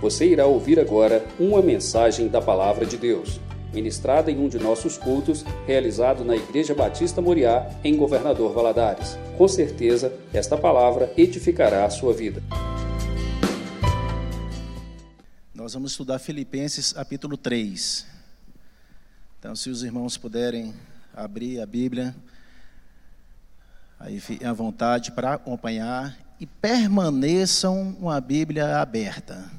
Você irá ouvir agora uma mensagem da Palavra de Deus, ministrada em um de nossos cultos, realizado na Igreja Batista Moriá, em Governador Valadares. Com certeza, esta palavra edificará a sua vida. Nós vamos estudar Filipenses capítulo 3. Então, se os irmãos puderem abrir a Bíblia, aí fiquem à vontade para acompanhar e permaneçam com a Bíblia aberta.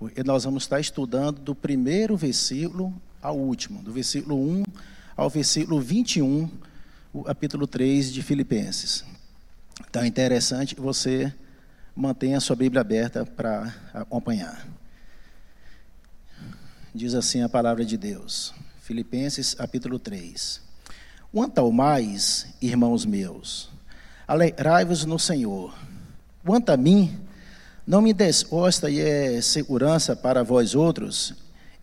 Porque nós vamos estar estudando do primeiro versículo ao último, do versículo 1 ao versículo 21, o capítulo 3 de Filipenses. Então é interessante que você mantenha a sua Bíblia aberta para acompanhar. Diz assim a palavra de Deus, Filipenses capítulo 3. Quanto ao mais, irmãos meus, alegrai-vos no Senhor. Quanto a mim, não me desgosta e é segurança para vós outros,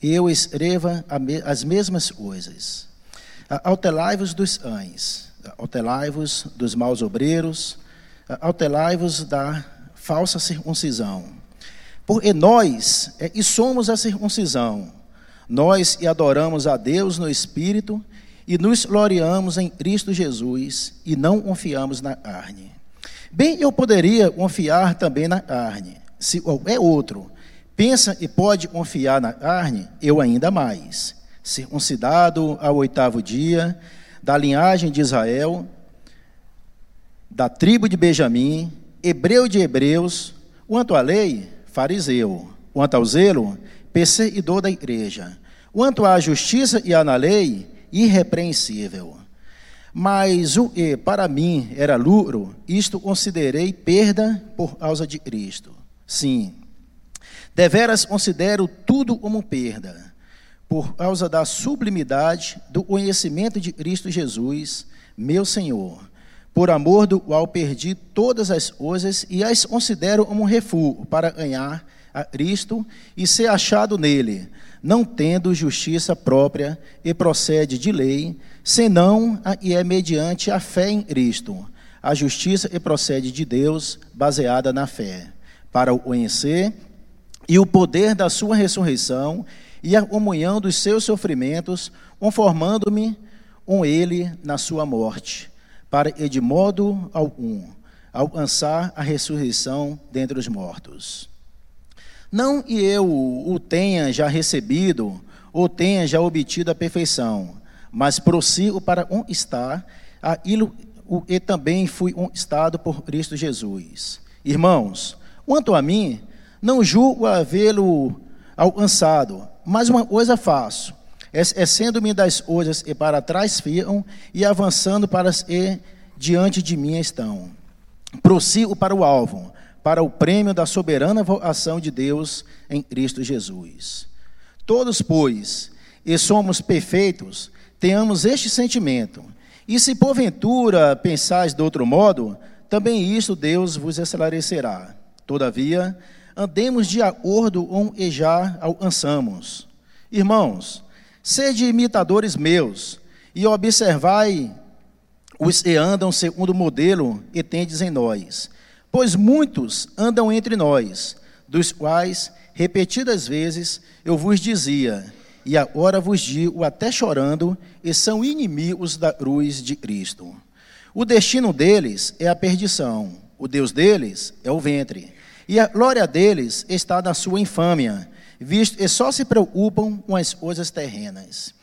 eu escreva as mesmas coisas. Autelai-vos dos cães, autelai-vos dos maus obreiros, autelai-vos da falsa circuncisão. Porque nós é, e somos a circuncisão, nós e adoramos a Deus no Espírito e nos gloriamos em Cristo Jesus e não confiamos na carne. Bem, eu poderia confiar também na carne. Se é outro pensa e pode confiar na carne, eu ainda mais. Circuncidado ao oitavo dia, da linhagem de Israel, da tribo de Benjamim, hebreu de hebreus, quanto à lei, fariseu, quanto ao zelo, perseguidor da igreja, quanto à justiça e à lei, irrepreensível. Mas o que para mim era lucro, isto considerei perda por causa de Cristo. Sim, deveras considero tudo como perda, por causa da sublimidade do conhecimento de Cristo Jesus, meu Senhor, por amor do qual perdi todas as coisas e as considero como refúgio para ganhar a Cristo e ser achado nele, não tendo justiça própria e procede de lei, senão e é mediante a fé em Cristo, a justiça e procede de Deus, baseada na fé, para o conhecer e o poder da sua ressurreição e a comunhão dos seus sofrimentos, conformando-me com ele na sua morte, para e de modo algum alcançar a ressurreição dentre os mortos. Não que eu o tenha já recebido ou tenha já obtido a perfeição, mas prossigo para conquistar o que também fui conquistado por Cristo Jesus. Irmãos, quanto a mim, não julgo havê-lo alcançado, mas uma coisa faço, esquecendo-me das coisas e para trás fiam, e avançando para as e diante de mim estão. Prossigo para o alvo, para o prêmio da soberana vocação de Deus em Cristo Jesus. Todos, pois, e somos perfeitos, tenhamos este sentimento. E se porventura pensais de outro modo, também isto Deus vos esclarecerá. Todavia, andemos de acordo com e já alcançamos. Irmãos, sede imitadores meus, e observai os que andam segundo o modelo que tendes em nós. Pois muitos andam entre nós, dos quais, repetidas vezes, eu vos dizia, e agora vos digo até chorando, e são inimigos da cruz de Cristo. O destino deles é a perdição, o Deus deles é o ventre, e a glória deles está na sua infâmia, visto só se preocupam com as coisas terrenas.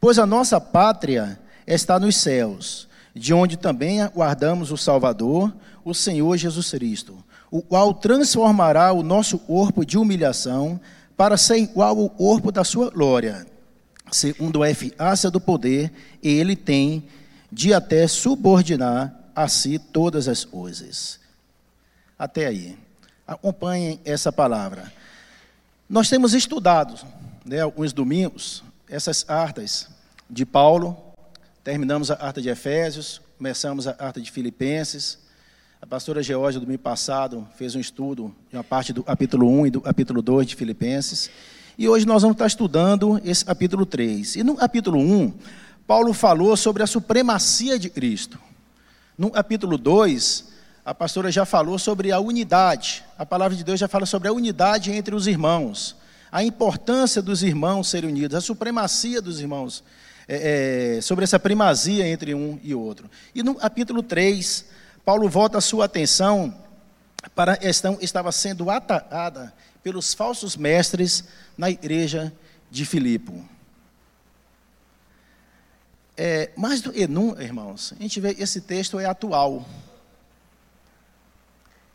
Pois a nossa pátria está nos céus, de onde também aguardamos o Salvador, o Senhor Jesus Cristo, o qual transformará o nosso corpo de humilhação para ser igual ao corpo da sua glória, segundo a eficácia do poder, ele tem de até subordinar a si todas as coisas. Até aí. Acompanhem essa palavra. Nós temos estudado, né, alguns domingos, essas cartas de Paulo. Terminamos a carta de Efésios, começamos a carta de Filipenses. A pastora Geórgia, domingo passado, fez um estudo de uma parte do capítulo 1 e do capítulo 2 de Filipenses. E hoje nós vamos estar estudando esse capítulo 3. E no capítulo 1, Paulo falou sobre a supremacia de Cristo. No capítulo 2, a pastora já falou sobre a unidade. A palavra de Deus já fala sobre a unidade entre os irmãos, a importância dos irmãos serem unidos, a supremacia dos irmãos, é, é, sobre essa primazia entre um e outro. E no capítulo 3, Paulo volta a sua atenção para a questão que estava sendo atacada pelos falsos mestres na igreja de Filipe. É, mais do que nunca, irmãos, a gente vê esse texto é atual.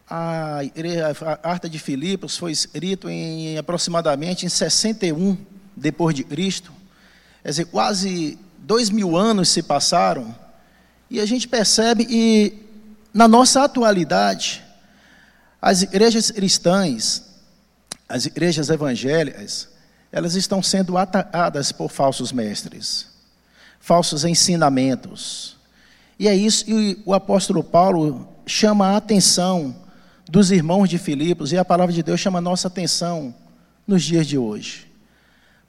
A, a Arta de Filipos foi escrito em aproximadamente em 61 depois de Cristo. Quer dizer, quase dois mil anos se passaram e a gente percebe que na nossa atualidade as igrejas cristãs, as igrejas evangélicas, elas estão sendo atacadas por falsos mestres falsos ensinamentos. E é isso que o apóstolo Paulo chama a atenção dos irmãos de Filipos, e a palavra de Deus chama a nossa atenção nos dias de hoje,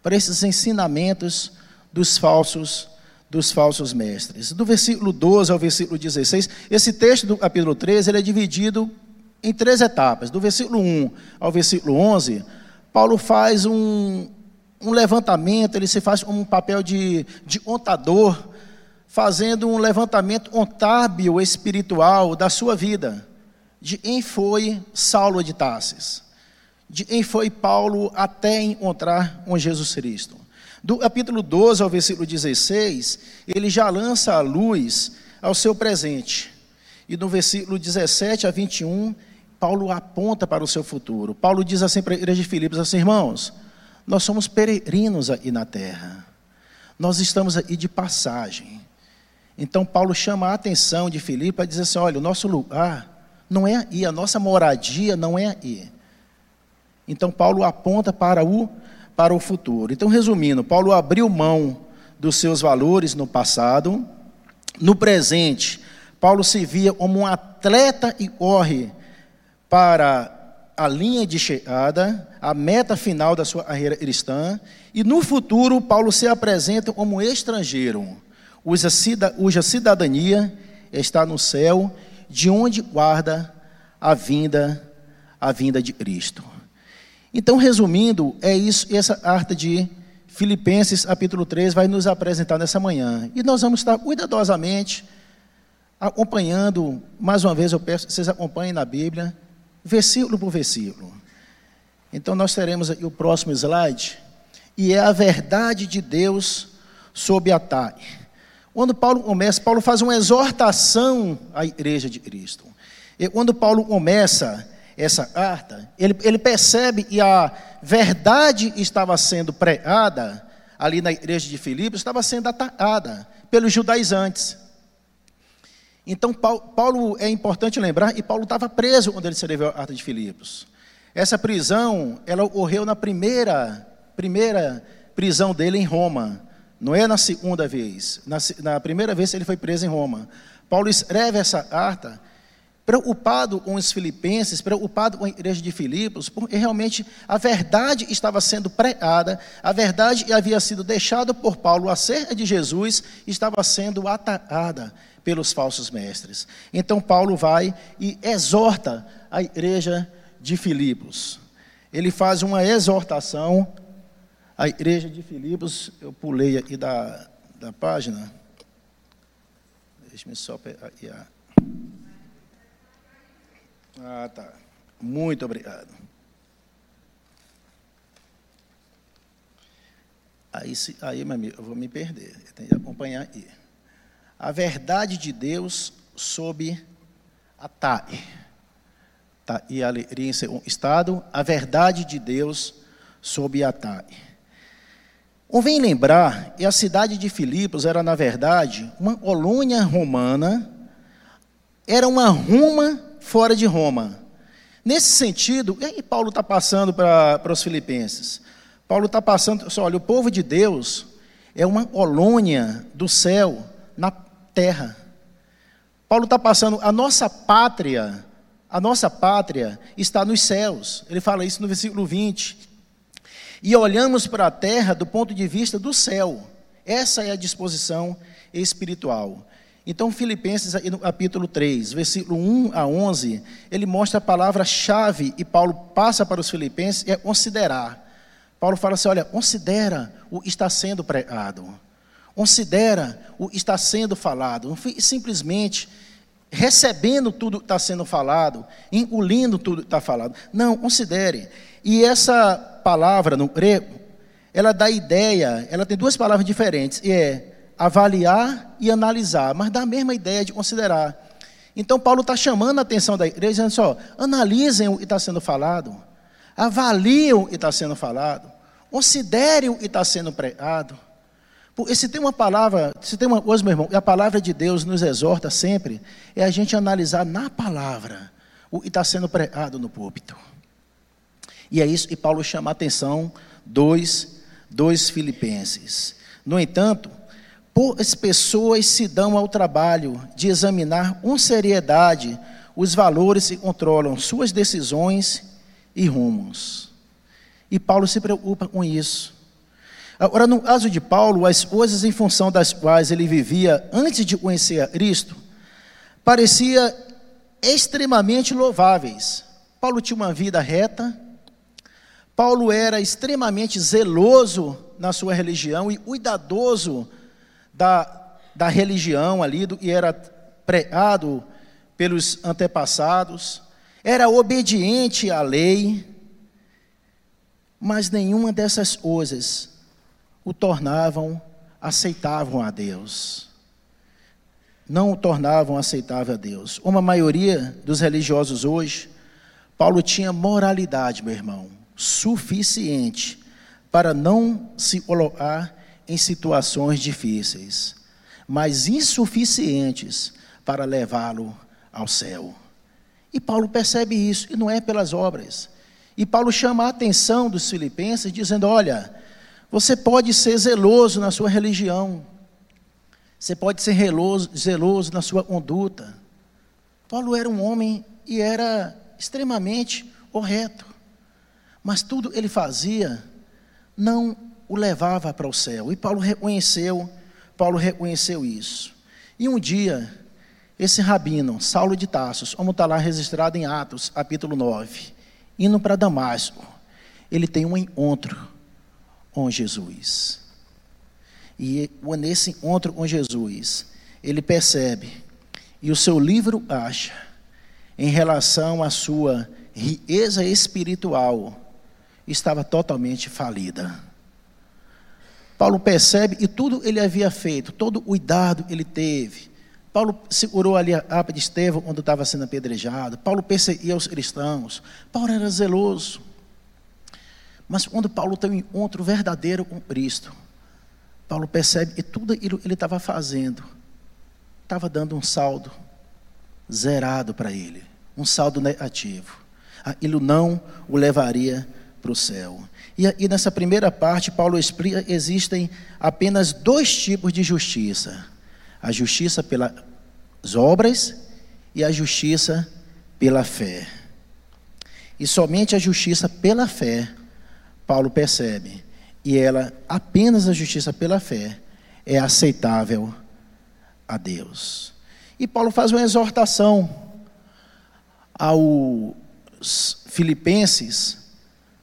para esses ensinamentos dos falsos dos falsos mestres. Do versículo 12 ao versículo 16, esse texto do capítulo 13, ele é dividido em três etapas. Do versículo 1 ao versículo 11, Paulo faz um, um levantamento, ele se faz um papel de, de contador, fazendo um levantamento contábil espiritual da sua vida, de quem foi Saulo de Tarsis, de quem foi Paulo até encontrar com Jesus Cristo. Do capítulo 12 ao versículo 16, ele já lança a luz ao seu presente. E no versículo 17 a 21, Paulo aponta para o seu futuro. Paulo diz assim para a igreja de Filipos, assim, irmãos, nós somos peregrinos aí na terra. Nós estamos aí de passagem. Então Paulo chama a atenção de Filipe para dizer assim: olha, o nosso lugar não é aí, a nossa moradia não é aí. Então Paulo aponta para o para o futuro. Então, resumindo, Paulo abriu mão dos seus valores no passado, no presente, Paulo se via como um atleta e corre para a linha de chegada, a meta final da sua carreira cristã, e no futuro Paulo se apresenta como estrangeiro, cuja cidadania está no céu, de onde guarda a vinda, a vinda de Cristo. Então, resumindo, é isso, essa carta de Filipenses, capítulo 3, vai nos apresentar nessa manhã. E nós vamos estar cuidadosamente acompanhando, mais uma vez eu peço que vocês acompanhem na Bíblia, versículo por versículo. Então nós teremos aqui o próximo slide, e é a verdade de Deus sob ataque. Quando Paulo começa, Paulo faz uma exortação à igreja de Cristo. E quando Paulo começa essa carta, ele, ele percebe que a verdade estava sendo pregada ali na igreja de Filipos, estava sendo atacada pelos judaizantes. Então, Paulo, é importante lembrar, e Paulo estava preso quando ele escreveu a carta de Filipos. Essa prisão, ela ocorreu na primeira, primeira prisão dele em Roma. Não é na segunda vez. Na, na primeira vez ele foi preso em Roma. Paulo escreve essa carta preocupado com os filipenses, preocupado com a igreja de Filipos, porque realmente a verdade estava sendo pregada, a verdade havia sido deixada por Paulo acerca de Jesus, estava sendo atacada pelos falsos mestres. Então Paulo vai e exorta a igreja de Filipos. Ele faz uma exortação à igreja de Filipos. Eu pulei aqui da, da página. Deixa-me só pegar Ah, tá. Muito obrigado. Aí, aí meu amigo, eu vou me perder. Tenho que acompanhar aí a verdade de Deus sob ataque. Tá, e ali em um estado, a verdade de Deus sob ataque. Convém lembrar que a cidade de Filipos era, na verdade, uma colônia romana, era uma Roma fora de Roma. Nesse sentido, e aí Paulo está passando para, os filipenses? Paulo está passando, olha, o povo de Deus é uma colônia do céu na terra. Paulo está passando, a nossa pátria, a nossa pátria está nos céus. Ele fala isso no versículo 20. E olhamos para a terra do ponto de vista do céu. Essa é a disposição espiritual. Então, Filipenses, no capítulo 3, versículo 1 a 11, ele mostra a palavra-chave e Paulo passa para os filipenses, é considerar. Paulo fala assim: olha, considera o está sendo pregado, considera o que está sendo falado, não simplesmente recebendo tudo que está sendo falado, engolindo tudo que está falado. Não, considere. E essa palavra no grego, ela dá ideia, ela tem duas palavras diferentes, e é avaliar e analisar, mas dá a mesma ideia de considerar. Então, Paulo está chamando a atenção da igreja, dizendo só, analisem o que está sendo falado, avaliem o que está sendo falado, considerem o que está sendo pregado. Porque se tem uma palavra, se tem uma coisa, meu irmão, e a palavra de Deus nos exorta sempre, é a gente analisar na palavra o que está sendo pregado no púlpito. E é isso que Paulo chama a atenção dos, dos filipenses. No entanto, as pessoas se dão ao trabalho de examinar com seriedade os valores que controlam suas decisões e rumos. E Paulo se preocupa com isso. Agora, no caso de Paulo, as coisas em função das quais ele vivia antes de conhecer Cristo, parecia extremamente louváveis. Paulo tinha uma vida reta, Paulo era extremamente zeloso na sua religião e cuidadoso da, da religião ali, do era pregado pelos antepassados, era obediente à lei, mas nenhuma dessas coisas o tornavam aceitável a Deus. Não o tornavam aceitável a Deus. Uma maioria dos religiosos hoje, Paulo tinha moralidade, meu irmão, suficiente para não se colocar em situações difíceis, mas insuficientes para levá-lo ao céu. E Paulo percebe isso, e não é pelas obras. E Paulo chama a atenção dos filipenses, dizendo: Olha, você pode ser zeloso na sua religião, você pode ser zeloso, zeloso na sua conduta. Paulo era um homem e era extremamente correto, mas tudo ele fazia não o levava para o céu. E Paulo reconheceu, Paulo reconheceu isso. E um dia, esse rabino, Saulo de Tarsos, como está lá registrado em Atos, capítulo 9, indo para Damasco, ele tem um encontro com Jesus. E nesse encontro com Jesus, ele percebe, e o seu livro acha, em relação à sua riqueza espiritual, estava totalmente falida. Paulo percebe e tudo ele havia feito, todo o cuidado ele teve. Paulo segurou ali a aba de Estevão quando estava sendo apedrejado. Paulo perseguia os cristãos. Paulo era zeloso. Mas quando Paulo tem um encontro verdadeiro com Cristo, Paulo percebe que tudo aquilo que ele estava fazendo estava dando um saldo zerado para ele, um saldo negativo. Aquilo não o levaria para o céu. E, e nessa primeira parte, Paulo explica: existem apenas dois tipos de justiça: a justiça pelas obras e a justiça pela fé. E somente a justiça pela fé, Paulo percebe, e ela, apenas a justiça pela fé, é aceitável a Deus. E Paulo faz uma exortação aos filipenses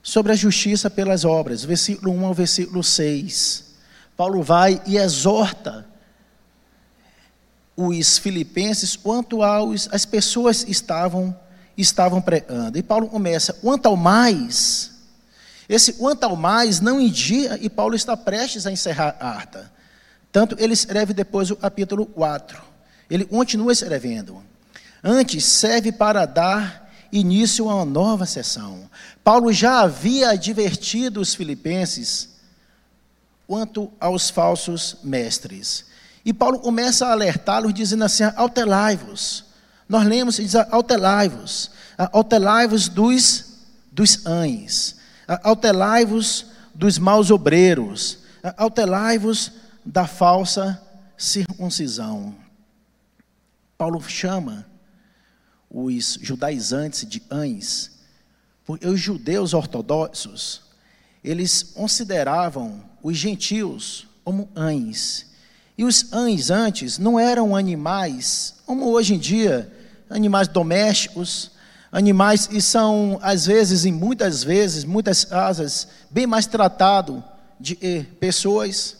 sobre a justiça pelas obras, versículo 1 ao versículo 6. Paulo vai e exorta os filipenses quanto aos as pessoas estavam estavam pregando. E Paulo começa, quanto ao mais, esse quanto ao mais não indica, e Paulo está prestes a encerrar a harta. Tanto ele escreve depois o capítulo 4. Ele continua escrevendo. Antes serve para dar início a uma nova sessão. Paulo já havia advertido os filipenses quanto aos falsos mestres. E Paulo começa a alertá-los, dizendo assim: autelai-vos. Nós lemos e diz: autelai-vos. Autelai-vos dos, dos ães. Autelai-vos dos maus obreiros. Autelai-vos da falsa circuncisão. Paulo chama os judaizantes de Ães, porque os judeus ortodoxos, eles consideravam os gentios como Ães, E os cães antes não eram animais, como hoje em dia, animais domésticos, animais e são às vezes e muitas vezes, muitas casas, bem mais tratado de pessoas.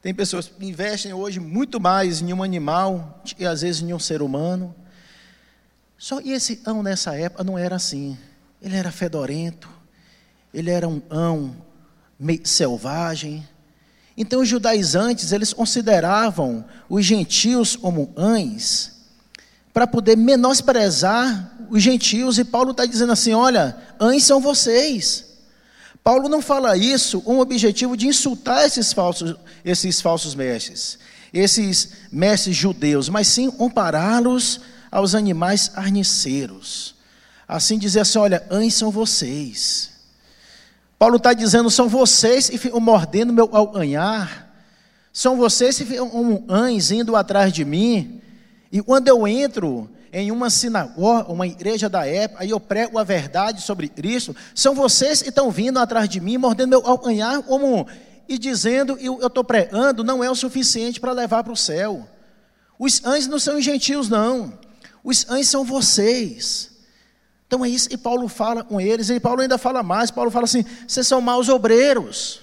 Tem pessoas que investem hoje muito mais em um animal e às vezes em um ser humano. Só e esse ão nessa época não era assim. Ele era fedorento. Ele era um ão meio selvagem. Então os judaizantes, eles consideravam os gentios como ães para poder menosprezar os gentios e Paulo está dizendo assim: olha, ães são vocês. Paulo não fala isso com o objetivo de insultar esses falsos, esses falsos mestres, esses mestres judeus, mas sim compará-los aos animais arniceiros. Assim dizer assim: olha, ães são vocês. Paulo está dizendo: são vocês que ficam mordendo meu alcanhar, são vocês que ficam ães indo atrás de mim, e quando eu entro em uma sinagoga, uma igreja da época, aí eu prego a verdade sobre Cristo, são vocês que estão vindo atrás de mim, mordendo meu alcanhar, como, e dizendo, eu estou pregando, não é o suficiente para levar para o céu. Os anjos não são os gentios, não. Os anjos são vocês. Então é isso que Paulo fala com eles, e Paulo ainda fala mais, Paulo fala assim, vocês são maus obreiros.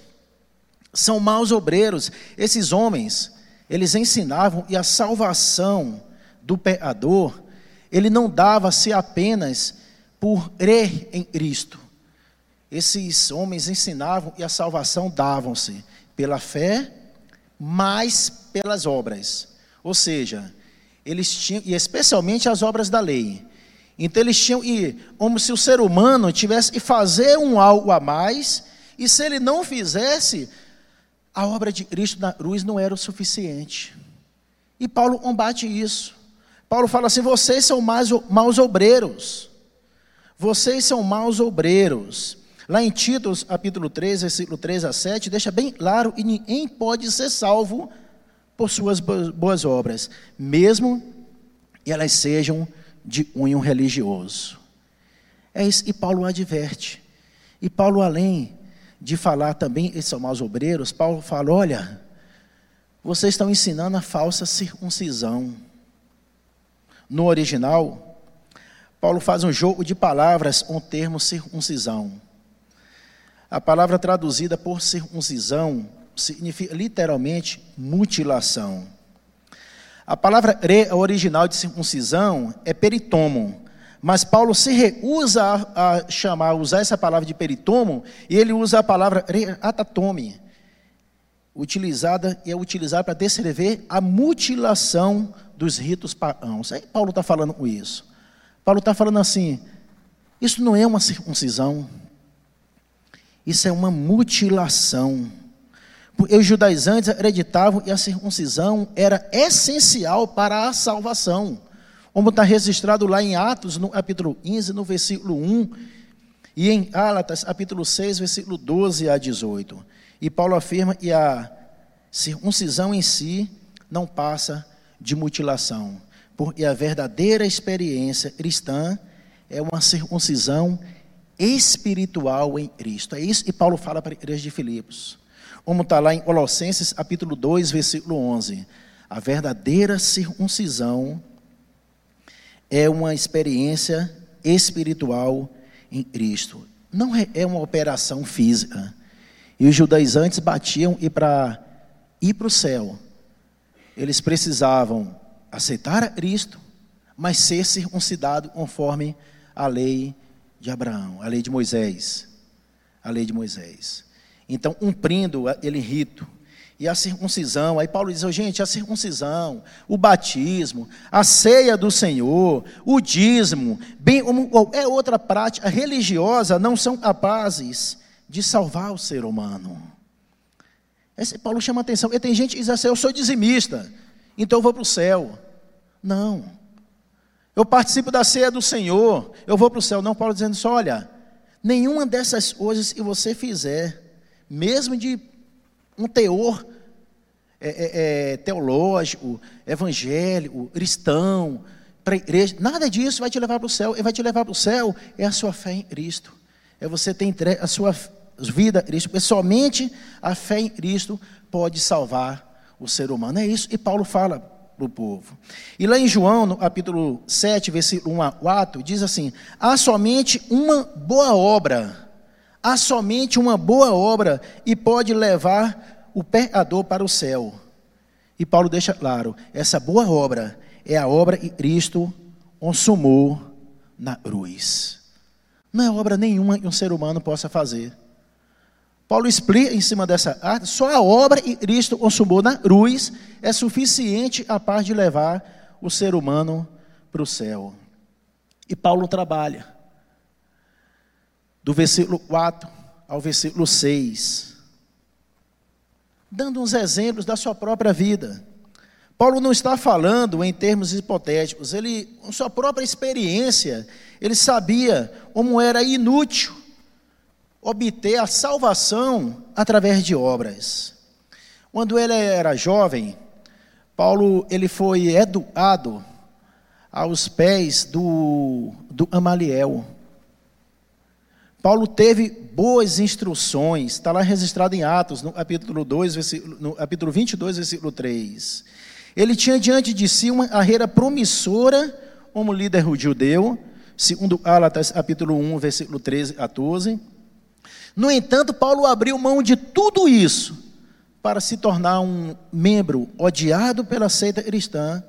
São maus obreiros. Esses homens, eles ensinavam, e a salvação do pecador ele não dava-se apenas por crer em Cristo. Esses homens ensinavam e a salvação davam-se pela fé, mais pelas obras. Ou seja, eles tinham, e especialmente as obras da lei. Então eles tinham, e como se o ser humano tivesse que fazer um algo a mais, e se ele não fizesse, a obra de Cristo na cruz não era o suficiente. E Paulo combate isso. Paulo fala assim: vocês são mais, maus obreiros. Vocês são maus obreiros. Lá em Títulos, capítulo 3, versículo 3 a 7, deixa bem claro: e ninguém pode ser salvo por suas boas obras, mesmo que elas sejam de unho religioso. É isso, e Paulo adverte. E Paulo, além de falar também, eles são maus obreiros, Paulo fala: olha, vocês estão ensinando a falsa circuncisão. No original, Paulo faz um jogo de palavras com o termo circuncisão. A palavra traduzida por circuncisão significa literalmente mutilação. A palavra original de circuncisão é peritomo, mas Paulo se recusa a, a chamar, a usar essa palavra de peritomo, e ele usa a palavra atatome, utilizada e é utilizada para descrever a mutilação dos ritos pagãos. Aí Paulo está falando com isso. Paulo está falando assim: isso não é uma circuncisão, isso é uma mutilação. Os judaizantes acreditavam que a circuncisão era essencial para a salvação, como está registrado lá em Atos, no capítulo 15, no versículo 1, e em Álatas, capítulo 6, versículo 12 a 18. E Paulo afirma que a circuncisão em si não passa de mutilação, porque a verdadeira experiência cristã é uma circuncisão espiritual em Cristo. É isso que Paulo fala para a igreja de Filipos. Como está lá em Colossenses, capítulo 2, versículo 11. A verdadeira circuncisão é uma experiência espiritual em Cristo. Não é, é uma operação física. E os judaizantes batiam e para ir para o céu, eles precisavam aceitar a Cristo, mas ser circuncidado conforme a lei de Abraão, a lei de Moisés. A lei de Moisés. Então, cumprindo aquele rito, e a circuncisão, aí Paulo diz, oh, gente, a circuncisão, o batismo, a ceia do Senhor, o dízimo, bem como qualquer outra prática religiosa, não são capazes de salvar o ser humano. Esse Paulo chama atenção. E tem gente que diz assim: eu sou dizimista, então eu vou para o céu. Não. Eu participo da ceia do Senhor, eu vou para o céu. Não, Paulo dizendo só: olha, nenhuma dessas coisas que você fizer, mesmo de um teor é, é, é, teológico, evangélico, cristão, para igreja, nada disso vai te levar para o céu. E vai te levar para o céu é a sua fé em Cristo. É você ter a sua vida a Cristo, porque somente a fé em Cristo pode salvar o ser humano. É isso. E Paulo fala para o povo. E lá em João, no capítulo 7, versículo 1 a 4, diz assim: há somente uma boa obra, há somente uma boa obra e pode levar o pecador para o céu. E Paulo deixa claro: essa boa obra é a obra que Cristo consumou na cruz. Não é obra nenhuma que um ser humano possa fazer. Paulo explica em cima dessa arte, só a obra que Cristo consumou na cruz é suficiente a par de levar o ser humano para o céu. E Paulo trabalha, do versículo 4 ao versículo 6, dando uns exemplos da sua própria vida. Paulo não está falando em termos hipotéticos, ele, com sua própria experiência, ele sabia como era inútil obter a salvação através de obras. Quando ele era jovem, Paulo ele foi educado aos pés do, do Amaliel. Paulo teve boas instruções, está lá registrado em Atos, no capítulo, 2, no capítulo 22, versículo 3. Ele tinha diante de si uma carreira promissora como líder judeu, segundo Gálatas, capítulo 1, versículo 13 a 14 no entanto, Paulo abriu mão de tudo isso para se tornar um membro odiado pela seita cristã,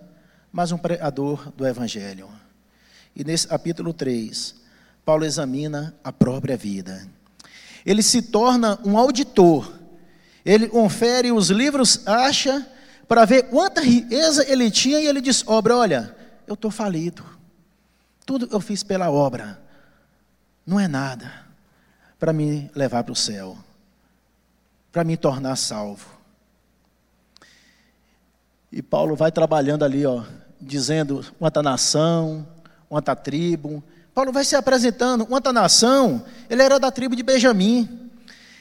mas um pregador do Evangelho. E nesse capítulo 3, Paulo examina a própria vida. Ele se torna um auditor. Ele confere os livros, acha, para ver quanta riqueza ele tinha, e ele diz: Obra, olha, eu estou falido. Tudo eu fiz pela obra. Não é nada para me levar para o céu, para me tornar salvo. E Paulo vai trabalhando ali, ó, dizendo quanta nação, quanta tribo. Paulo vai se apresentando, quanta nação, ele era da tribo de Benjamim.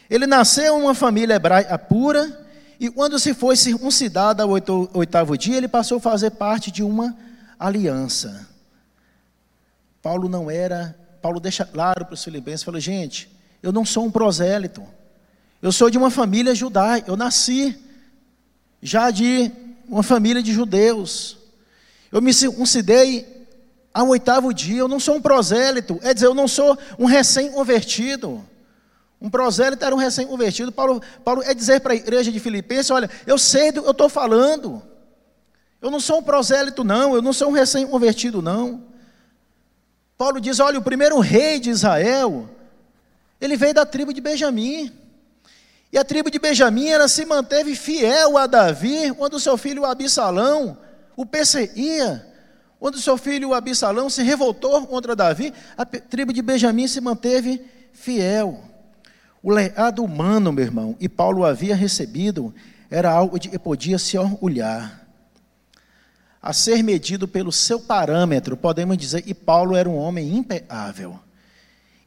Ele nasceu em uma família hebraica pura, e quando se foi circuncidado ao oitavo dia, ele passou a fazer parte de uma aliança. Paulo não era, Paulo deixa claro para os filipenses, fala, gente, eu não sou um prosélito. Eu sou de uma família judaica. Eu nasci já de uma família de judeus. Eu me circuncidei ao oitavo dia. Eu não sou um prosélito. É dizer, eu não sou um recém-convertido. Um prosélito era um recém-convertido. Paulo, Paulo é dizer para a igreja de Filipenses: olha, eu sei do que eu estou falando. Eu não sou um prosélito, não. Eu não sou um recém-convertido, não. Paulo diz: olha, o primeiro rei de Israel ele veio da tribo de Benjamim. E a tribo de Benjamim ela se manteve fiel a Davi quando seu filho Absalão o perseguia. Quando seu filho Absalão se revoltou contra Davi, a tribo de Benjamim se manteve fiel. O legado humano, meu irmão, e Paulo havia recebido, era algo de que podia se orgulhar. A ser medido pelo seu parâmetro, podemos dizer que Paulo era um homem impecável.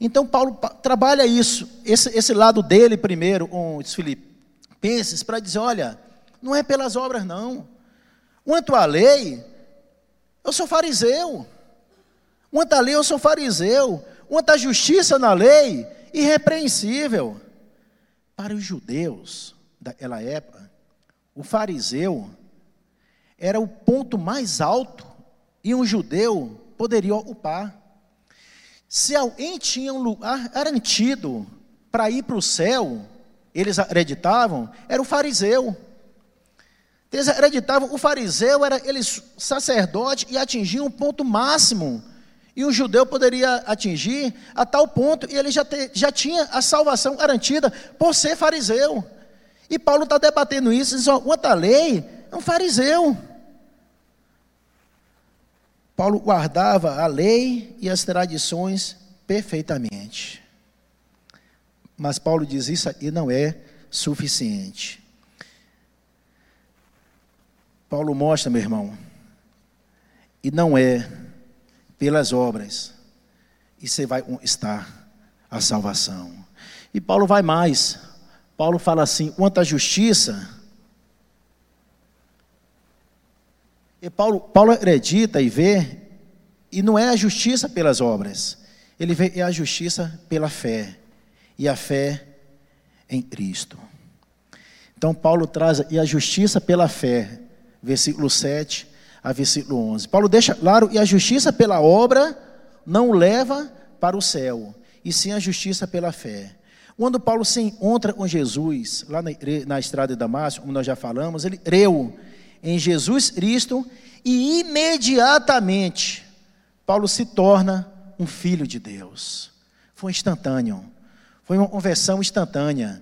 Então Paulo trabalha isso, esse, esse lado dele primeiro com os filipenses, para dizer, olha, não é pelas obras não. Quanto à lei, eu sou fariseu. Quanto à lei, eu sou fariseu. Quanto à justiça na lei, irrepreensível. Para os judeus daquela época, o fariseu era o ponto mais alto e um judeu poderia ocupar. Se alguém tinha um lugar garantido para ir para o céu, eles acreditavam, era o fariseu. Eles acreditavam, o fariseu era ele sacerdote e atingia um ponto máximo. E o judeu poderia atingir a tal ponto, e ele já, te, já tinha a salvação garantida por ser fariseu. E Paulo está debatendo isso, diz, ó, à lei, é um fariseu. Paulo guardava a lei e as tradições perfeitamente. Mas Paulo diz isso aqui não é suficiente. Paulo mostra, meu irmão, e não é pelas obras, e você vai estar a salvação. E Paulo vai mais. Paulo fala assim: quanto à justiça, E Paulo, Paulo acredita e vê, e não é a justiça pelas obras, ele vê é a justiça pela fé, e a fé em Cristo. Então, Paulo traz e a justiça pela fé, versículo 7 a versículo 11. Paulo deixa claro: e a justiça pela obra não leva para o céu, e sim a justiça pela fé. Quando Paulo se encontra com Jesus, lá na, na estrada de Damasco, como nós já falamos, ele creu em Jesus Cristo e imediatamente Paulo se torna um filho de Deus. Foi instantâneo, foi uma conversão instantânea.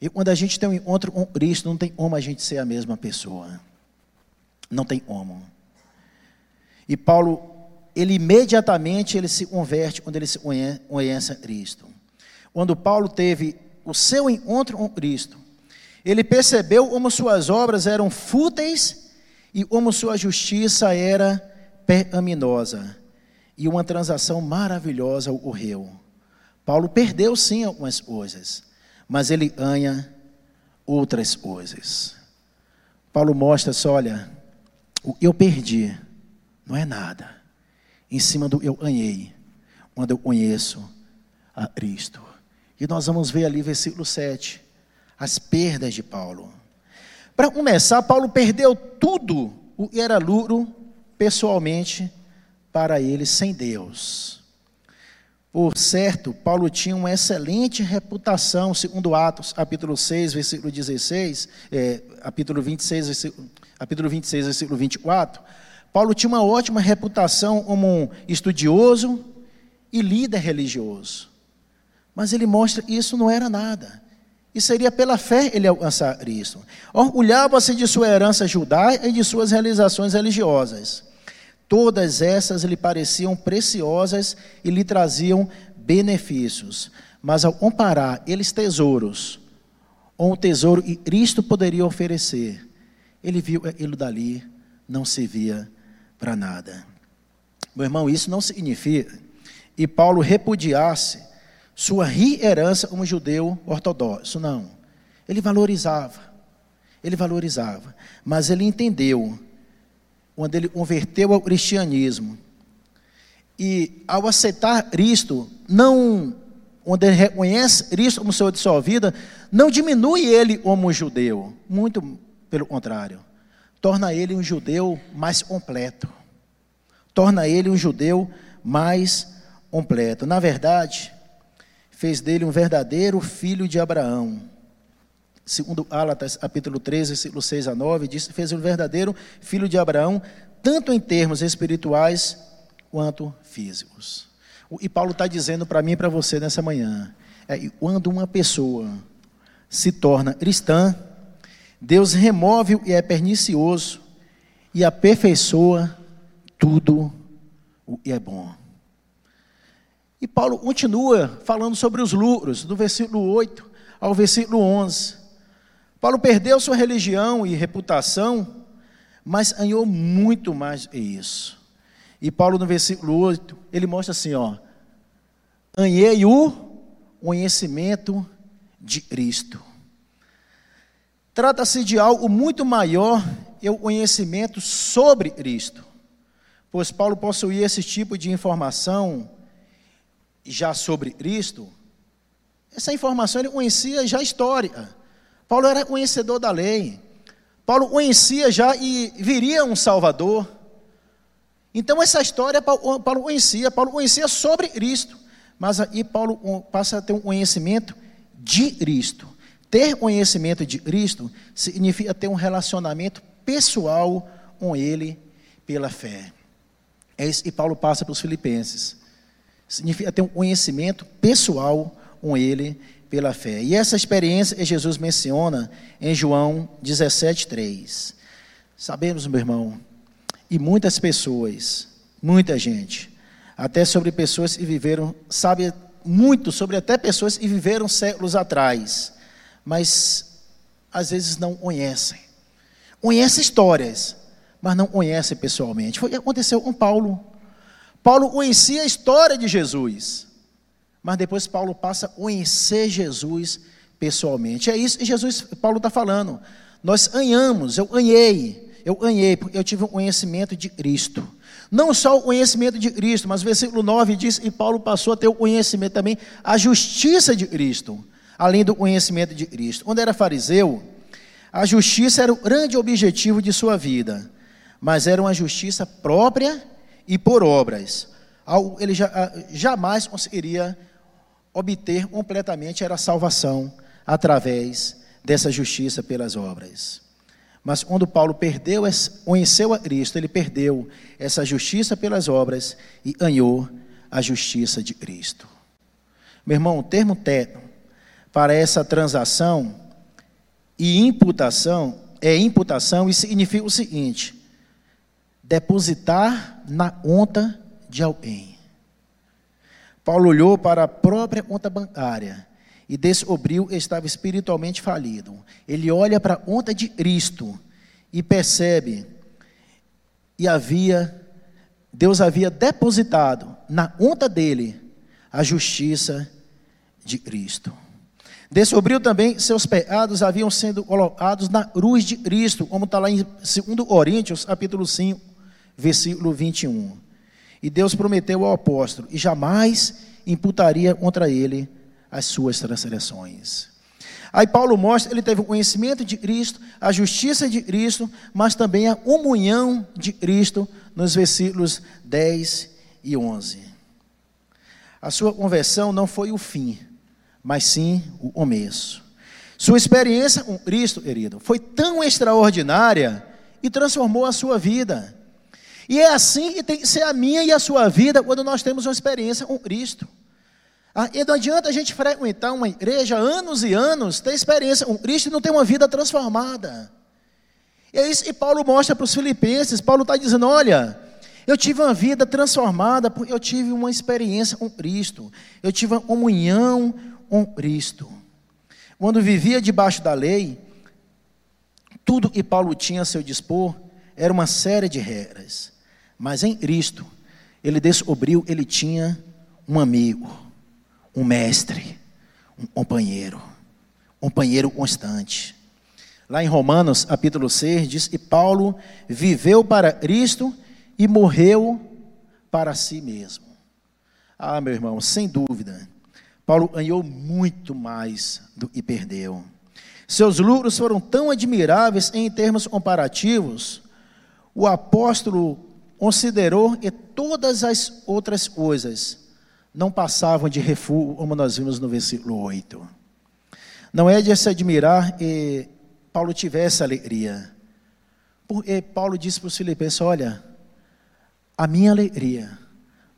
E quando a gente tem um encontro com Cristo, não tem como a gente ser a mesma pessoa. Não tem como. E Paulo, ele imediatamente ele se converte quando ele se conhece a Cristo. Quando Paulo teve o seu encontro com Cristo, ele percebeu como suas obras eram fúteis e como sua justiça era pecaminosa. E uma transação maravilhosa ocorreu. Paulo perdeu sim algumas coisas, mas ele ganha outras coisas. Paulo mostra só, olha, o eu perdi não é nada. Em cima do eu ganhei, quando eu conheço a Cristo. E nós vamos ver ali versículo 7, as perdas de Paulo. Para começar, Paulo perdeu tudo o que era lucro pessoalmente para ele sem Deus. Por certo, Paulo tinha uma excelente reputação, segundo Atos, capítulo 6, versículo 16, é, capítulo 26, versículo, capítulo 26, versículo 24. Paulo tinha uma ótima reputação como um estudioso e líder religioso. Mas ele mostra que isso não era nada. E seria pela fé ele alcançar Cristo. Orgulhava-se de sua herança judaica e de suas realizações religiosas. Todas essas lhe pareciam preciosas e lhe traziam benefícios. Mas ao comparar eles tesouros, ou o tesouro que Cristo poderia oferecer, ele viu aquilo dali, não servia para nada. Meu irmão, isso não significa e Paulo repudiasse sua herança como judeu ortodoxo, não. Ele valorizava, ele valorizava, mas ele entendeu quando ele converteu ao cristianismo. E ao aceitar Cristo, não, quando ele reconhece Cristo como Senhor de sua vida, não diminui ele como judeu, muito pelo contrário, torna ele um judeu mais completo, torna ele um judeu mais completo. Na verdade, fez dele um verdadeiro filho de Abraão segundo Álatas, capítulo 13, versículo 6 a 9, diz fez um verdadeiro filho de Abraão, tanto em termos espirituais quanto físicos. E Paulo está dizendo para mim e para você nessa manhã, é, quando uma pessoa se torna cristã, Deus remove o que é pernicioso e aperfeiçoa tudo o que é bom. E Paulo continua falando sobre os lucros, do versículo 8 ao versículo 11. Paulo perdeu sua religião e reputação, mas ganhou muito mais que isso. E Paulo, no versículo 8, ele mostra assim: ó, ganhei o conhecimento de Cristo. Trata-se de algo muito maior, é o conhecimento sobre Cristo. Pois Paulo possuía esse tipo de informação já sobre Cristo. Essa informação ele conhecia já história. Paulo era conhecedor da lei. Paulo conhecia já e viria um Salvador. Então, essa história Paulo conhecia. Paulo conhecia sobre Cristo. Mas aí Paulo passa a ter um conhecimento de Cristo. Ter conhecimento de Cristo significa ter um relacionamento pessoal com Ele pela fé. É isso que Paulo passa para os filipenses. Significa ter um conhecimento pessoal com Ele pela fé. E essa experiência Jesus menciona em João 17:3. Sabemos, meu irmão, e muitas pessoas, muita gente, até sobre pessoas que viveram, sabe muito sobre até pessoas que viveram séculos atrás, mas às vezes não conhecem. Conhecem histórias, mas não conhecem pessoalmente. Foi o que aconteceu com Paulo. Paulo conhecia a história de Jesus, mas depois Paulo passa a conhecer Jesus pessoalmente. É isso que Jesus, Paulo está falando. Nós ganhamos, eu ganhei, eu ganhei, porque eu tive um conhecimento de Cristo. Não só o conhecimento de Cristo, mas o versículo 9 diz que Paulo passou a ter o conhecimento também, a justiça de Cristo, além do conhecimento de Cristo. Quando era fariseu, A justiça era o grande objetivo de sua vida, mas era uma justiça própria e por obras. Ele jamais conseguiria obter completamente era a salvação através dessa justiça pelas obras. Mas quando Paulo perdeu, conheceu a Cristo, ele perdeu essa justiça pelas obras e ganhou a justiça de Cristo. Meu irmão, o termo técnico para essa transação e imputação é imputação e significa o seguinte: depositar na conta de alguém. Paulo olhou para a própria conta bancária e descobriu que estava espiritualmente falido. Ele olha para a conta de Cristo e percebe e havia Deus havia depositado na conta dele a justiça de Cristo. Descobriu também seus pecados haviam sido colocados na cruz de Cristo, como está lá em 2 Coríntios, capítulo 5, versículo 21. E Deus prometeu ao apóstolo, e jamais imputaria contra ele as suas transgressões. Aí Paulo mostra, ele teve o conhecimento de Cristo, a justiça de Cristo, mas também a comunhão de Cristo, nos versículos 10 e 11. A sua conversão não foi o fim, mas sim o começo. Sua experiência com Cristo, querido, foi tão extraordinária e transformou a sua vida. E é assim que tem que ser a minha e a sua vida quando nós temos uma experiência com Cristo. Ah, e não adianta a gente frequentar uma igreja anos e anos, ter experiência com Cristo e não ter uma vida transformada. E é isso que Paulo mostra para os filipenses. Paulo está dizendo: olha, eu tive uma vida transformada porque eu tive uma experiência com Cristo. Eu tive uma comunhão com Cristo. Quando vivia debaixo da lei, tudo que Paulo tinha a seu dispor era uma série de regras. Mas em Cristo, ele descobriu ele tinha um amigo, um mestre, um companheiro, um companheiro constante. Lá em Romanos, capítulo 6, diz que Paulo viveu para Cristo e morreu para si mesmo. Ah, meu irmão, sem dúvida, Paulo ganhou muito mais do que perdeu. Seus lucros foram tão admiráveis em termos comparativos, o apóstolo considerou que todas as outras coisas não passavam de refúgio, como nós vimos no versículo 8. Não é de se admirar que Paulo tivesse alegria, porque Paulo disse para os filipenses: Olha, a minha alegria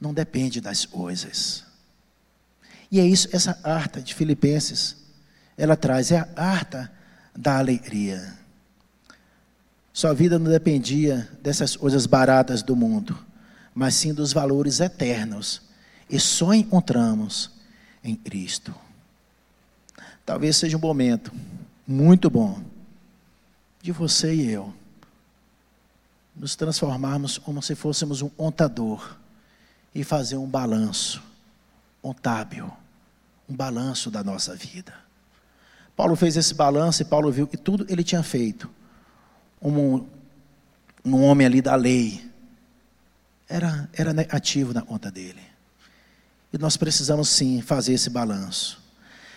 não depende das coisas. E é isso, essa harta de Filipenses, ela traz, é a harta da alegria. Sua vida não dependia dessas coisas baratas do mundo, mas sim dos valores eternos. E só encontramos em Cristo. Talvez seja um momento muito bom de você e eu nos transformarmos como se fôssemos um contador e fazer um balanço contábil um balanço da nossa vida. Paulo fez esse balanço e Paulo viu que tudo ele tinha feito, um, um homem ali da lei, era, era negativo na conta dele. E nós precisamos sim fazer esse balanço.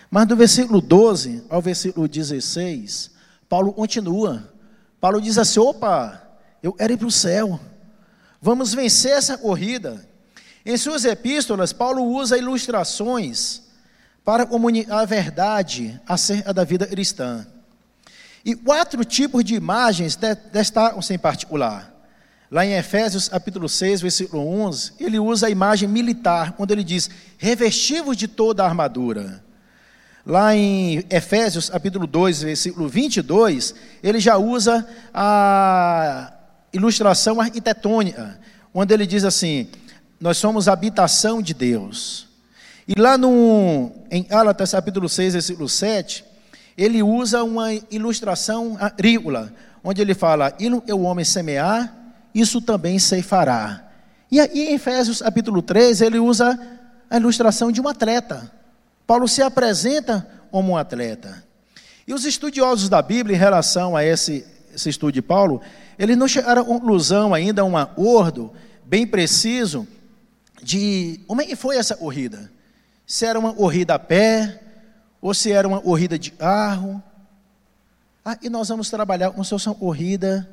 Mas do versículo 12 ao versículo 16, Paulo continua. Paulo diz assim: opa, eu quero ir para o céu. Vamos vencer essa corrida. Em suas epístolas, Paulo usa ilustrações para comunicar a verdade acerca da vida cristã. E quatro tipos de imagens destacam-se em particular. Lá em Efésios capítulo 6, versículo 11, ele usa a imagem militar, quando ele diz, revestivos de toda a armadura. Lá em Efésios capítulo 2, versículo 22, ele já usa a ilustração arquitetônica, quando ele diz assim, nós somos habitação de Deus. E lá no, em Gálatas capítulo 6, versículo 7, ele usa uma ilustração agrícola, onde ele fala, e o homem semear, isso também ceifará. E aí em Efésios capítulo 3, ele usa a ilustração de um atleta. Paulo se apresenta como um atleta. E os estudiosos da Bíblia, em relação a esse, esse estudo de Paulo, eles não chegaram a conclusão ainda, um acordo bem preciso de como é que foi essa corrida se era uma corrida a pé, ou se era uma corrida de carro. Ah, e nós vamos trabalhar fosse uma corrida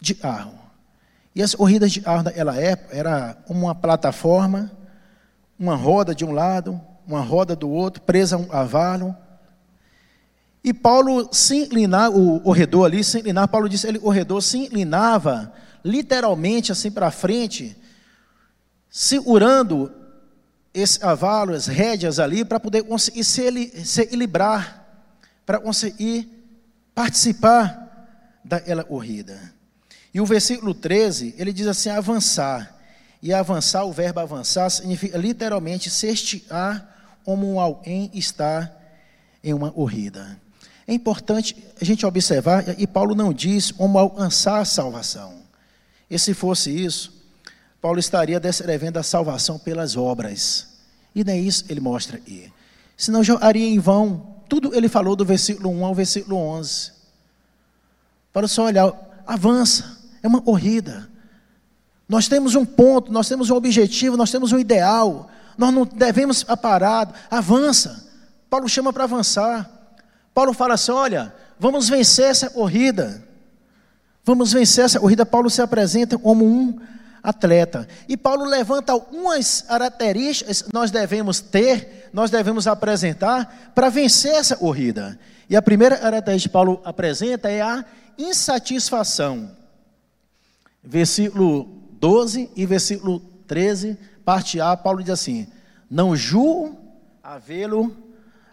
de carro. E as corridas de carro daquela época era uma plataforma, uma roda de um lado, uma roda do outro, presa a um cavalo. E Paulo se inclinava, o corredor ali se inclinava, Paulo disse, ele, o corredor se inclinava literalmente assim para frente, segurando esse cavalo, as rédeas ali, para poder conseguir se, se equilibrar, para conseguir participar daquela corrida. E o versículo 13, ele diz assim: avançar. E avançar, o verbo avançar, significa literalmente se esticar como alguém está em uma corrida. É importante a gente observar, e Paulo não diz como alcançar a salvação. E se fosse isso, Paulo estaria descrevendo a salvação pelas obras. E não é isso ele mostra aí. Senão jogaria em vão tudo ele falou do versículo 1 ao versículo 11. Para só olhar, avança, é uma corrida. Nós temos um ponto, nós temos um objetivo, nós temos um ideal. Nós não devemos parados, avança. Paulo chama para avançar. Paulo fala assim: olha, vamos vencer essa corrida. Vamos vencer essa corrida. Paulo se apresenta como um atleta. E Paulo levanta algumas características que nós devemos ter, nós devemos apresentar para vencer essa corrida. E a primeira característica que Paulo apresenta é a insatisfação. Versículo 12 e versículo 13, parte A, Paulo diz assim: Não julgo havê-lo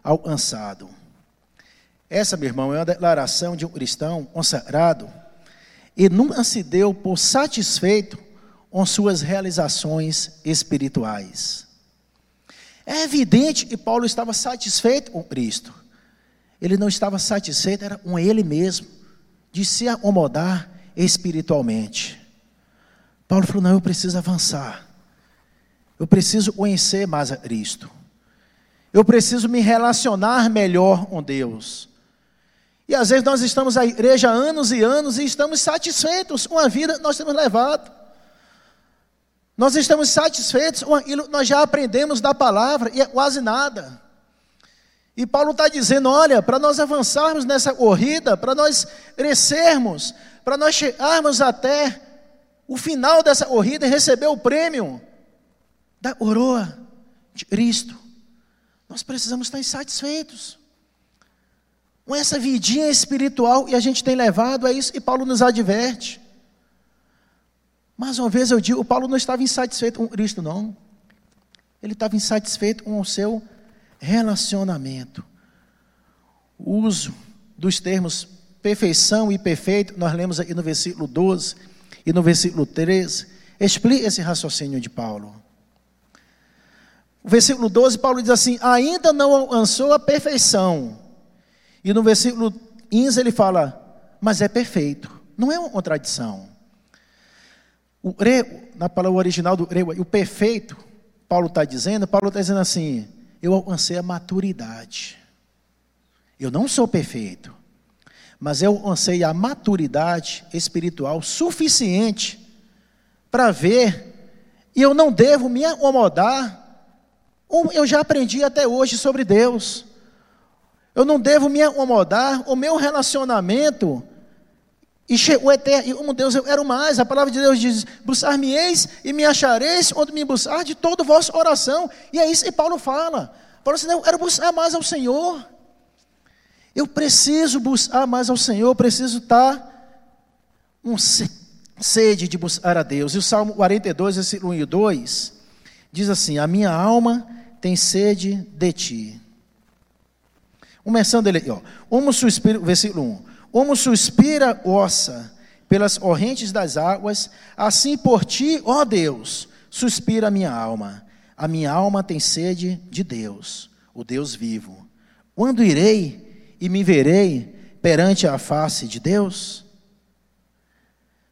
alcançado. Essa, meu irmão, é uma declaração de um cristão consagrado e nunca se deu por satisfeito com suas realizações espirituais. É evidente que Paulo estava satisfeito com Cristo. Ele não estava satisfeito, era com ele mesmo, de se acomodar espiritualmente. Paulo falou: não, eu preciso avançar. Eu preciso conhecer mais a Cristo. Eu preciso me relacionar melhor com Deus. E às vezes nós estamos à igreja anos e anos e estamos satisfeitos com a vida que nós temos levado. Nós estamos satisfeitos com aquilo que nós já aprendemos da palavra e é quase nada. E Paulo está dizendo: olha, para nós avançarmos nessa corrida, para nós crescermos, para nós chegarmos até o final dessa corrida e receber o prêmio da coroa de Cristo, nós precisamos estar insatisfeitos com essa vidinha espiritual e a gente tem levado a isso, e Paulo nos adverte. Mais uma vez eu digo, o Paulo não estava insatisfeito com Cristo, não. Ele estava insatisfeito com o seu relacionamento. O uso dos termos perfeição e perfeito, nós lemos aqui no versículo 12 e no versículo 13, explica esse raciocínio de Paulo. O versículo 12, Paulo diz assim: ainda não alcançou a perfeição. E no versículo 15 ele fala, mas é perfeito. Não é uma contradição. O grego, na palavra original do grego, o perfeito, Paulo está dizendo, Paulo está dizendo assim: eu alcancei a maturidade. Eu não sou perfeito, mas eu alcancei a maturidade espiritual suficiente para ver, e eu não devo me acomodar, eu já aprendi até hoje sobre Deus. Eu não devo me acomodar, o meu relacionamento e chegou eterno, como Deus eu quero mais. A palavra de Deus diz: buscar-me-eis e me achareis onde me buscar de todo o vosso oração. E é isso que Paulo fala. Paulo diz: eu quero buscar mais ao Senhor. Eu preciso buscar mais ao Senhor, preciso estar com sede de buscar a Deus. E o Salmo 42, versículo 1 e 2, diz assim: A minha alma tem sede de ti. Começando ele, ó. Como suspiro, versículo 1. Como suspira ossa pelas correntes das águas, assim por ti, ó Deus, suspira a minha alma. A minha alma tem sede de Deus, o Deus vivo. Quando irei e me verei perante a face de Deus?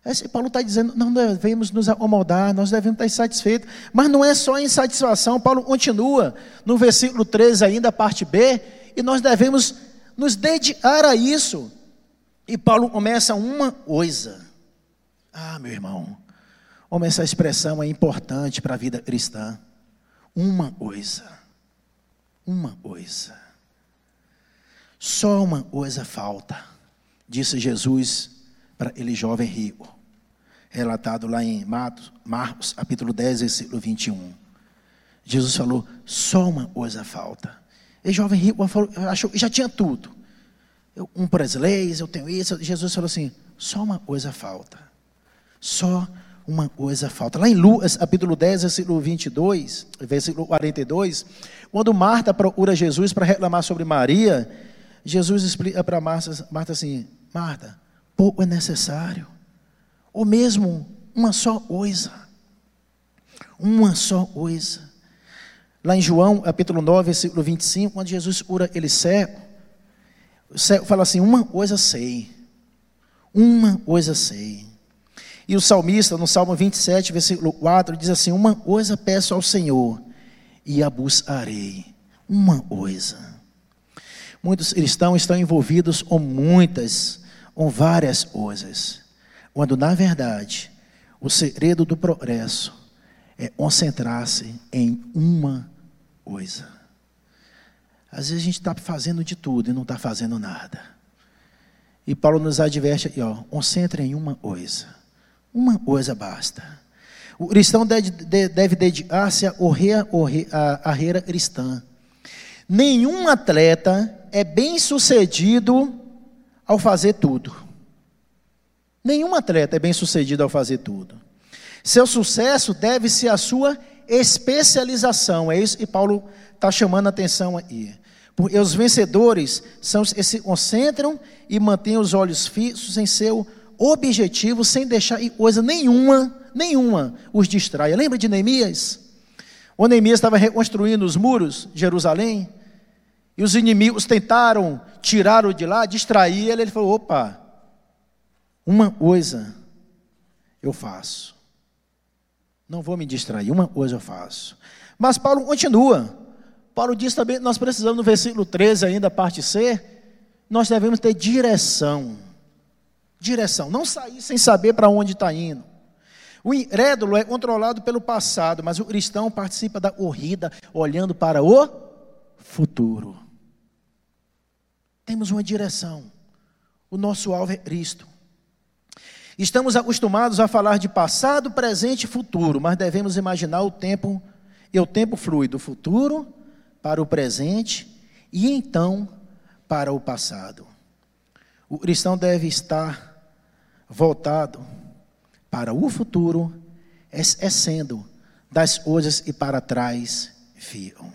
Esse Paulo está dizendo, não devemos nos acomodar, nós devemos estar insatisfeitos. Mas não é só insatisfação, Paulo continua no versículo 13 ainda, parte B, e nós devemos nos dedicar a isso. E Paulo começa uma coisa. Ah, meu irmão, como essa expressão é importante para a vida cristã. Uma coisa. Uma coisa. Só uma coisa falta, disse Jesus para ele jovem rico, relatado lá em Marcos, Marcos capítulo 10, versículo 21. Jesus falou: só uma coisa falta. E jovem rico falou, achou, já tinha tudo. Eu, um leis, eu tenho isso. Jesus falou assim: só uma coisa falta. Só uma coisa falta. Lá em Lucas, capítulo 10, versículo 22, versículo 42, quando Marta procura Jesus para reclamar sobre Maria, Jesus explica para Marta, Marta assim: Marta, pouco é necessário, ou mesmo uma só coisa. Uma só coisa. Lá em João, capítulo 9, versículo 25, quando Jesus cura ele cego, o cego fala assim: Uma coisa sei, uma coisa sei. E o salmista, no Salmo 27, versículo 4, diz assim: Uma coisa peço ao Senhor, e a buscarei. Uma coisa. Muitos cristãos estão envolvidos com muitas, com várias coisas, quando na verdade o segredo do progresso é concentrar-se em uma coisa. Às vezes a gente está fazendo de tudo e não está fazendo nada. E Paulo nos adverte aqui, ó, concentre em uma coisa. Uma coisa basta. O cristão deve, deve dedicar-se à carreira cristã. Nenhum atleta é bem sucedido ao fazer tudo. Nenhum atleta é bem sucedido ao fazer tudo. Seu sucesso deve-se à sua especialização. É isso que Paulo está chamando a atenção aí. Porque os vencedores são se concentram e mantêm os olhos fixos em seu objetivo, sem deixar coisa nenhuma, nenhuma os distraia. Lembra de Neemias? O Neemias estava reconstruindo os muros de Jerusalém. E os inimigos tentaram tirá-lo de lá, distrair ele. Ele falou: opa, uma coisa eu faço. Não vou me distrair, uma coisa eu faço. Mas Paulo continua. Paulo diz também, nós precisamos no versículo 13 ainda, parte C, nós devemos ter direção. Direção, não sair sem saber para onde está indo. O incrédulo é controlado pelo passado, mas o cristão participa da corrida olhando para o futuro. Temos uma direção. O nosso alvo é Cristo. Estamos acostumados a falar de passado, presente e futuro, mas devemos imaginar o tempo, e o tempo flui do futuro para o presente e então para o passado. O cristão deve estar voltado para o futuro, esquecendo das coisas que para trás viam.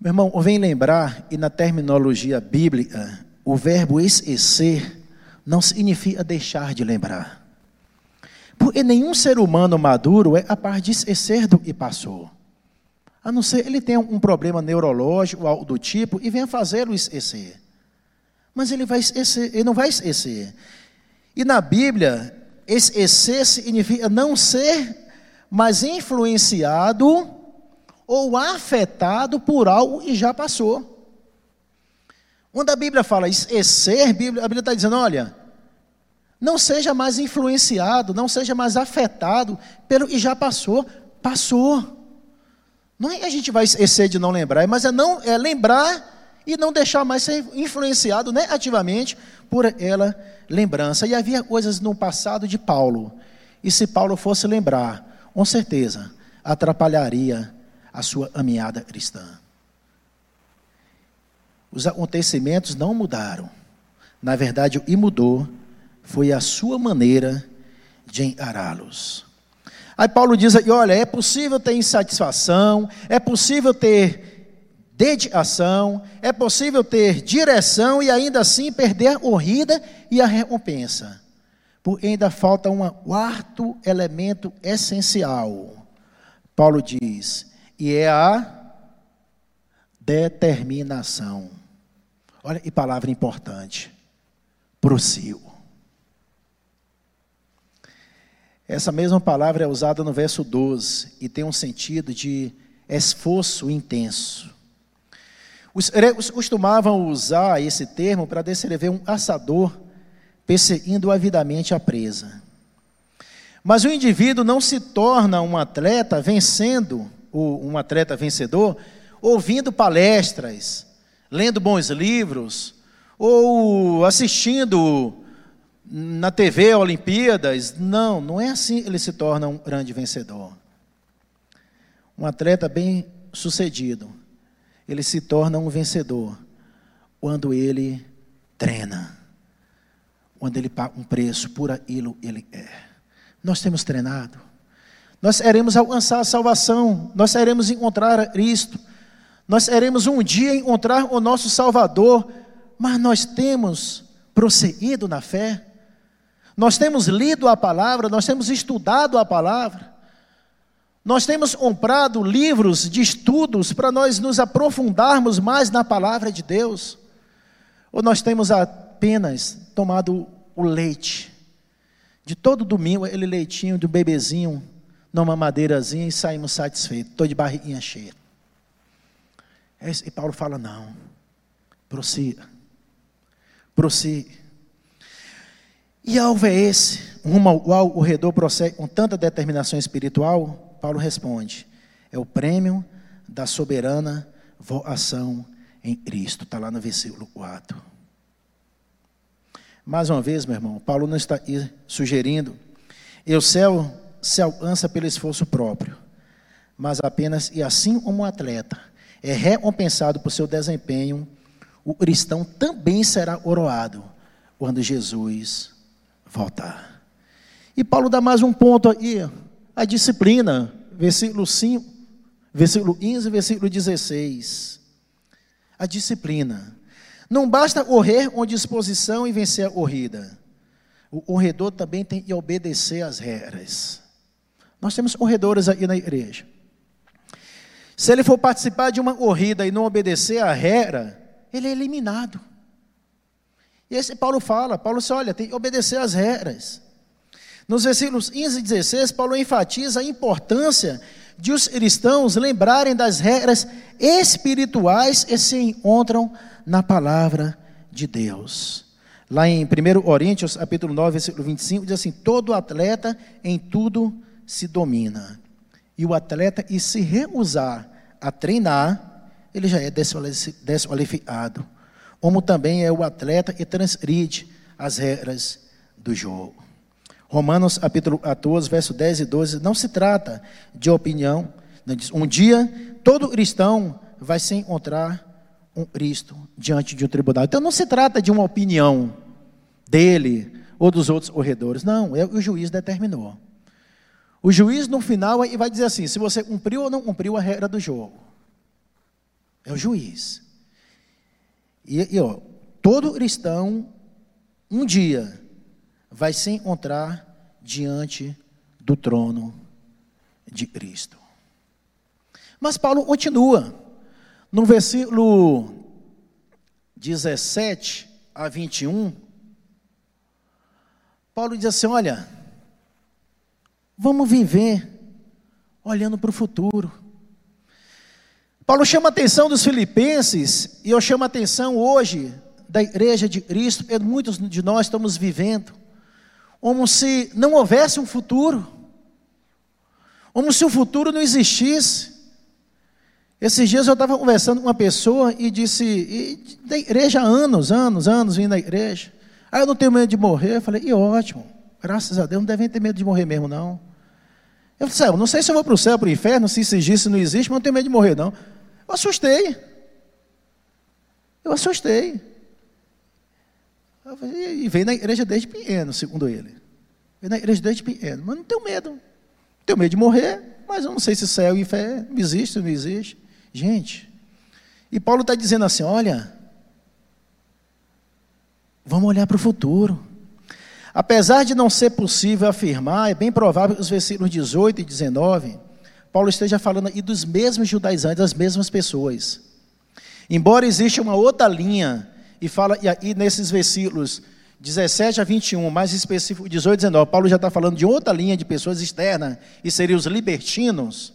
Meu irmão, vem lembrar, e na terminologia bíblica, o verbo esquecer não significa deixar de lembrar. Porque nenhum ser humano maduro é capaz de esquecer do que passou. A não ser ele tenha um problema neurológico, algo do tipo, e venha fazê-lo esquecer. Mas ele, vai esquecer, ele não vai esquecer. E na Bíblia, esquecer significa não ser, mas influenciado ou afetado por algo que já passou. Quando a Bíblia fala esquecer, a Bíblia está dizendo: olha, não seja mais influenciado, não seja mais afetado pelo que já passou. Passou. Não é que a gente vai esquecer de não lembrar, mas é, não, é lembrar e não deixar mais ser influenciado negativamente por ela lembrança. E havia coisas no passado de Paulo, e se Paulo fosse lembrar, com certeza atrapalharia a sua caminhada cristã. Os acontecimentos não mudaram. Na verdade, o que mudou foi a sua maneira de encará-los. Aí Paulo diz aqui: olha, é possível ter insatisfação, é possível ter dedicação, é possível ter direção e ainda assim perder a corrida e a recompensa. Porque ainda falta um quarto elemento essencial. Paulo diz: e é a determinação. Olha que palavra importante. Prossigo. Essa mesma palavra é usada no verso 12 e tem um sentido de esforço intenso. Os gregos costumavam usar esse termo para descrever um caçador perseguindo avidamente a presa. Mas o indivíduo não se torna um atleta vencendo um atleta vencedor ouvindo palestras, lendo bons livros, ou assistindo na TV Olimpíadas. Não, não é assim ele se torna um grande vencedor. Um atleta bem sucedido, ele se torna um vencedor quando ele treina, quando ele paga um preço por aquilo ele é. Nós temos treinado, nós iremos alcançar a salvação, nós iremos encontrar Cristo, nós iremos um dia encontrar o nosso Salvador, mas nós temos prosseguido na fé, nós temos lido a palavra, nós temos estudado a palavra, nós temos comprado livros de estudos para nós nos aprofundarmos mais na palavra de Deus, ou nós temos apenas tomado o leite, de todo domingo, aquele leitinho do bebezinho, numa madeirazinha e saímos satisfeitos, estou de barriguinha cheia. E Paulo fala: não, prossiga, prossiga. E alvo é esse, rumo ao qual o redor prossegue com tanta determinação espiritual? Paulo responde: é o prêmio da soberana voação em Cristo. Está lá no versículo 4. Mais uma vez, meu irmão, Paulo não está sugerindo, e o céu se alcança pelo esforço próprio, mas apenas, e assim como um atleta é recompensado por seu desempenho, o cristão também será oroado quando Jesus voltar. E Paulo dá mais um ponto aí, a disciplina, versículo 5, versículo 15, versículo 16. A disciplina. Não basta correr com disposição e vencer a corrida. O corredor também tem que obedecer às regras. Nós temos corredores aí na igreja. Se ele for participar de uma corrida e não obedecer à regra, ele é eliminado. E esse Paulo fala, Paulo diz, olha, tem que obedecer às regras. Nos versículos 15 e 16, Paulo enfatiza a importância de os cristãos lembrarem das regras espirituais que se encontram na palavra de Deus. Lá em 1 Coríntios, capítulo 9, versículo 25, diz assim: todo atleta em tudo se domina. E o atleta, e se recusar a treinar, ele já é desqualificado como também é o atleta e transgride as regras do jogo. Romanos capítulo 14, verso 10 e 12, não se trata de opinião. Um dia, todo cristão vai se encontrar um Cristo diante de um tribunal. Então não se trata de uma opinião dele ou dos outros corredores. Não, é o que juiz determinou. O juiz, no final, vai dizer assim: se você cumpriu ou não cumpriu a regra do jogo. É o juiz. E, e ó, todo cristão, um dia, vai se encontrar diante do trono de Cristo. Mas Paulo continua, no versículo 17 a 21, Paulo diz assim: Olha, vamos viver olhando para o futuro. Paulo chama a atenção dos filipenses, e eu chamo a atenção hoje da igreja de Cristo, e muitos de nós estamos vivendo, como se não houvesse um futuro, como se o futuro não existisse. Esses dias eu estava conversando com uma pessoa e disse, e da igreja há anos, anos, anos vindo da igreja. Ah, eu não tenho medo de morrer. Eu falei, e ótimo, graças a Deus, não devem ter medo de morrer mesmo, não. Eu eu não sei se eu vou para o céu, para o inferno, se isso existe, se não existe, mas não tenho medo de morrer, não. Eu assustei. Eu assustei. E vem na igreja desde pequeno, segundo ele. Vem na igreja desde pequeno. Mas não tenho medo. Tenho medo de morrer, mas eu não sei se céu e fé existe ou não existe. Gente, e Paulo está dizendo assim: olha, vamos olhar para o futuro. Apesar de não ser possível afirmar, é bem provável que os versículos 18 e 19 Paulo esteja falando aí dos mesmos judaizantes, das mesmas pessoas. Embora exista uma outra linha, e fala, e aí nesses versículos 17 a 21, mais específico 18 e 19, Paulo já está falando de outra linha de pessoas externas, e seriam os libertinos.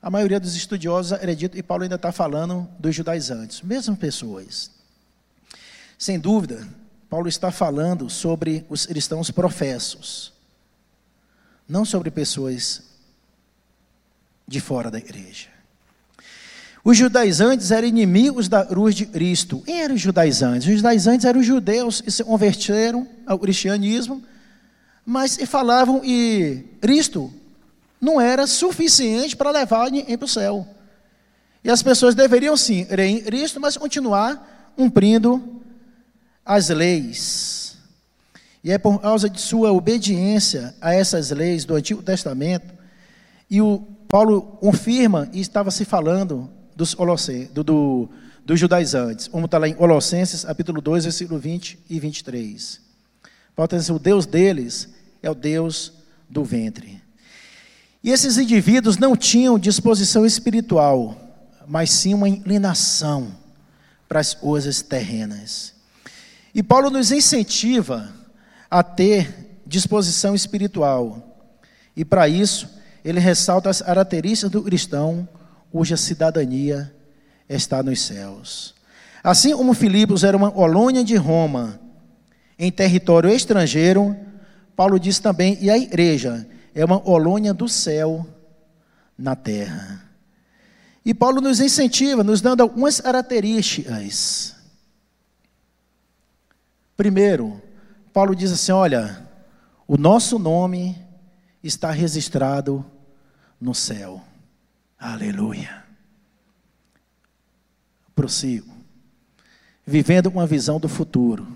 A maioria dos estudiosos acredita, e Paulo ainda está falando dos judaizantes, mesmas pessoas. Sem dúvida, Paulo está falando sobre os cristãos professos, não sobre pessoas de fora da igreja. Os judaizantes eram inimigos da cruz de Cristo. Quem eram os judaizantes? Os judaizantes eram os judeus que se converteram ao cristianismo, mas falavam que Cristo não era suficiente para levar ninguém para o céu. E as pessoas deveriam sim crer em Cristo, mas continuar cumprindo as leis. E é por causa de sua obediência a essas leis do Antigo Testamento, e o Paulo confirma, e estava se falando dos, do, do, dos judaizantes, como está lá em Colossenses, capítulo 2, versículo 20 e 23. Paulo está dizendo, o Deus deles é o Deus do ventre. E esses indivíduos não tinham disposição espiritual, mas sim uma inclinação para as coisas terrenas. E Paulo nos incentiva a ter disposição espiritual. E para isso, ele ressalta as características do cristão cuja cidadania está nos céus. Assim como Filipos era uma colônia de Roma em território estrangeiro, Paulo diz também, e a igreja é uma colônia do céu na terra. E Paulo nos incentiva, nos dando algumas características. Primeiro, Paulo diz assim: olha, o nosso nome está registrado no céu. Aleluia. Prossigo. Vivendo uma visão do futuro,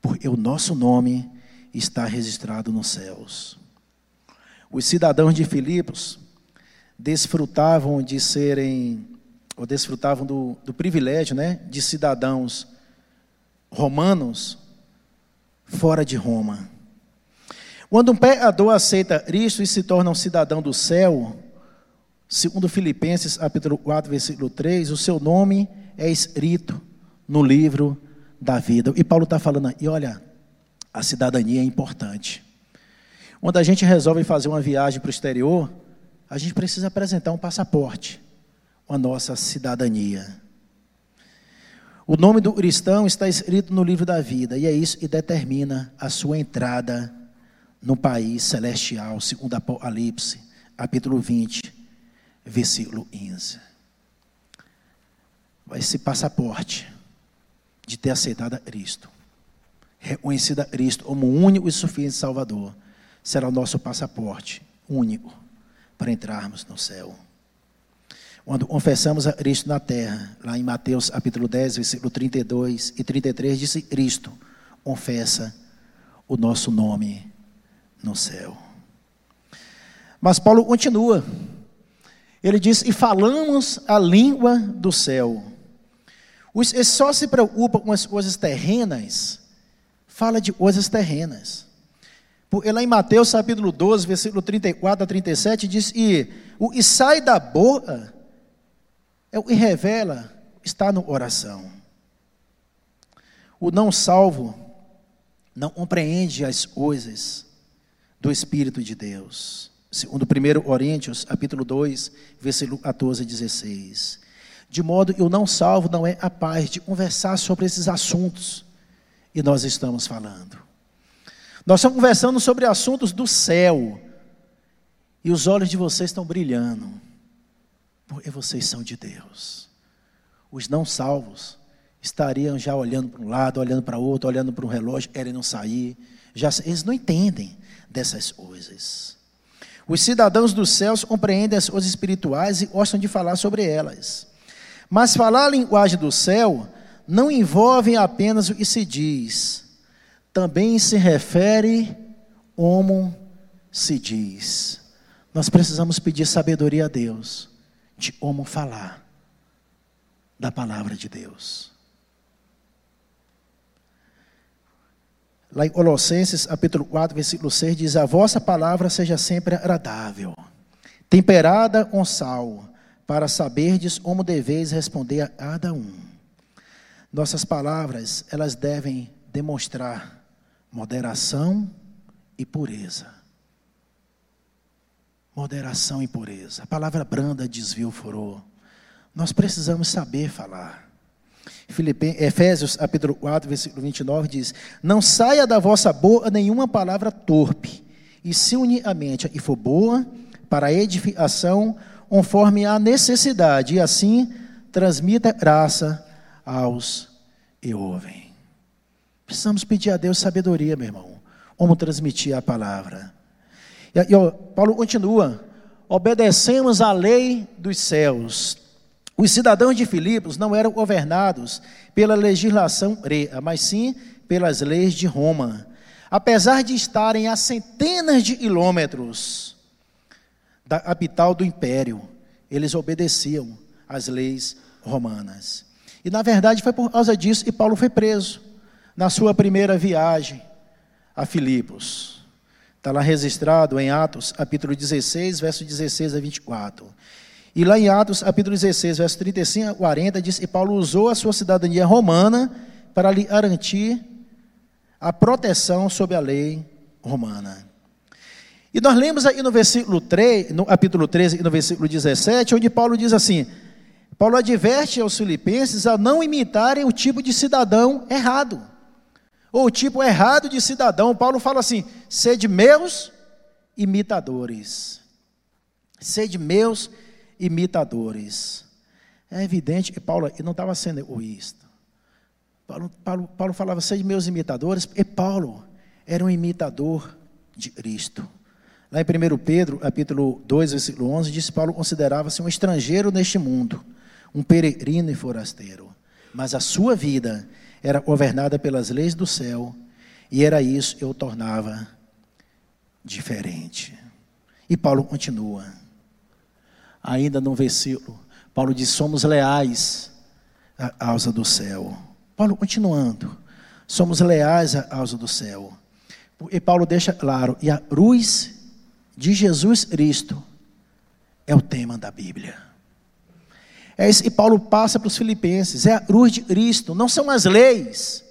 porque o nosso nome está registrado nos céus. Os cidadãos de Filipos desfrutavam de serem, ou desfrutavam do, do privilégio, né, de cidadãos romanos fora de Roma. Quando um pecador aceita Cristo e se torna um cidadão do céu, Segundo Filipenses, capítulo 4, versículo 3, o seu nome é escrito no livro da vida. E Paulo está falando, e olha, a cidadania é importante. Quando a gente resolve fazer uma viagem para o exterior, a gente precisa apresentar um passaporte, a nossa cidadania. O nome do cristão está escrito no livro da vida, e é isso que determina a sua entrada no país celestial, segundo Apocalipse, capítulo 20, versículo 15. Esse passaporte de ter aceitado a Cristo, reconhecido a Cristo como o único e suficiente Salvador, será o nosso passaporte único para entrarmos no céu. Quando confessamos a Cristo na terra, lá em Mateus capítulo 10, versículo 32 e 33, disse Cristo, confessa o nosso nome no céu. Mas Paulo continua ele diz: E falamos a língua do céu. Os só se preocupam com as coisas terrenas, fala de coisas terrenas. Porque lá em Mateus capítulo 12, versículo 34 a 37, diz: E o que sai da boca é o que revela, está no coração. O não salvo não compreende as coisas do Espírito de Deus. Segundo 1 Coríntios, capítulo 2, versículo 14 e 16. De modo o não salvo não é capaz de conversar sobre esses assuntos e nós estamos falando. Nós estamos conversando sobre assuntos do céu. E os olhos de vocês estão brilhando. Porque vocês são de Deus. Os não salvos estariam já olhando para um lado, olhando para outro, olhando para um relógio, querendo sair. Já, eles não entendem dessas coisas. Os cidadãos dos céus compreendem as coisas espirituais e gostam de falar sobre elas. Mas falar a linguagem do céu não envolve apenas o que se diz, também se refere como se diz. Nós precisamos pedir sabedoria a Deus de como falar da palavra de Deus. Lá em Colossenses, capítulo 4, versículo 6, diz: A vossa palavra seja sempre agradável, temperada com sal, para saberdes como deveis responder a cada um. Nossas palavras, elas devem demonstrar moderação e pureza. Moderação e pureza. A palavra branda desvia o furor. Nós precisamos saber falar. Efésios capítulo 4, versículo 29 diz: Não saia da vossa boca nenhuma palavra torpe, e se unir a mente e for boa, para a edificação, conforme a necessidade, e assim transmita graça aos que ouvem. Precisamos pedir a Deus sabedoria, meu irmão, como transmitir a palavra. E, e Paulo continua: obedecemos à lei dos céus. Os cidadãos de Filipos não eram governados pela legislação grega, mas sim pelas leis de Roma. Apesar de estarem a centenas de quilômetros da capital do império, eles obedeciam às leis romanas. E na verdade foi por causa disso que Paulo foi preso na sua primeira viagem a Filipos. Está lá registrado em Atos, capítulo 16, verso 16 a 24. E lá em Atos, capítulo 16, verso 35 a 40, diz que Paulo usou a sua cidadania romana para lhe garantir a proteção sob a lei romana. E nós lemos aí no versículo 3, no capítulo 13 e no versículo 17, onde Paulo diz assim: Paulo adverte aos filipenses a não imitarem o tipo de cidadão errado. Ou o tipo errado de cidadão. Paulo fala assim: sede meus imitadores. Sede meus imitadores. É evidente que Paulo não estava sendo egoísta. Paulo, Paulo, Paulo falava, sede meus imitadores, e Paulo era um imitador de Cristo. Lá em 1 Pedro, capítulo 2, versículo 11, diz Paulo considerava-se um estrangeiro neste mundo um peregrino e forasteiro. Mas a sua vida era governada pelas leis do céu, e era isso que eu tornava diferente. E Paulo continua, ainda no versículo, Paulo diz: somos leais à causa do céu. Paulo continuando, somos leais à causa do céu. E Paulo deixa claro, e a luz de Jesus Cristo é o tema da Bíblia. É isso Paulo passa para os filipenses, é a cruz de Cristo, não são as leis,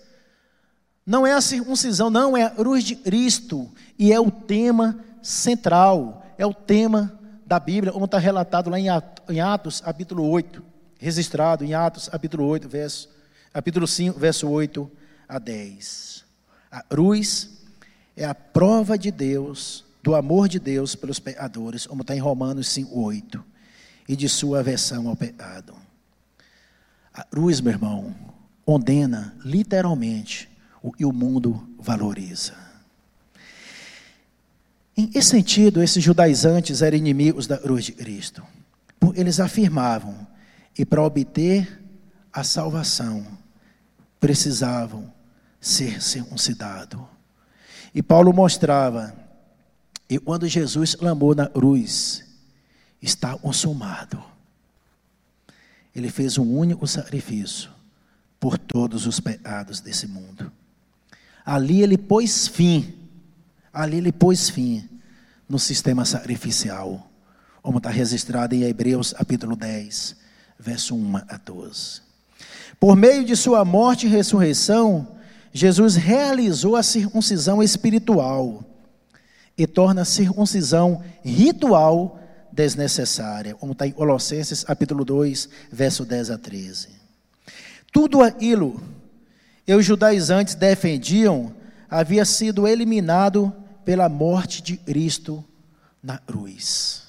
não é a circuncisão, não, é a cruz de Cristo, e é o tema central, é o tema da Bíblia, como está relatado lá em Atos, capítulo 8, registrado em Atos, capítulo 8, verso, capítulo 5, verso 8 a 10. A cruz é a prova de Deus, do amor de Deus pelos pecadores, como está em Romanos 5, 8 e de sua aversão ao pecado. A cruz, meu irmão, condena literalmente o que o mundo valoriza. Em esse sentido, esses judaizantes eram inimigos da cruz de Cristo. Eles afirmavam que para obter a salvação precisavam ser circuncidados. E Paulo mostrava que quando Jesus clamou na cruz, está consumado. Ele fez um único sacrifício por todos os pecados desse mundo. Ali ele pôs fim, ali ele pôs fim no sistema sacrificial, como está registrado em Hebreus capítulo 10, verso 1 a 12. Por meio de sua morte e ressurreição, Jesus realizou a circuncisão espiritual e torna a circuncisão ritual desnecessária, como está em Colossenses capítulo 2, verso 10 a 13. Tudo aquilo que os judaizantes defendiam havia sido eliminado pela morte de Cristo na cruz.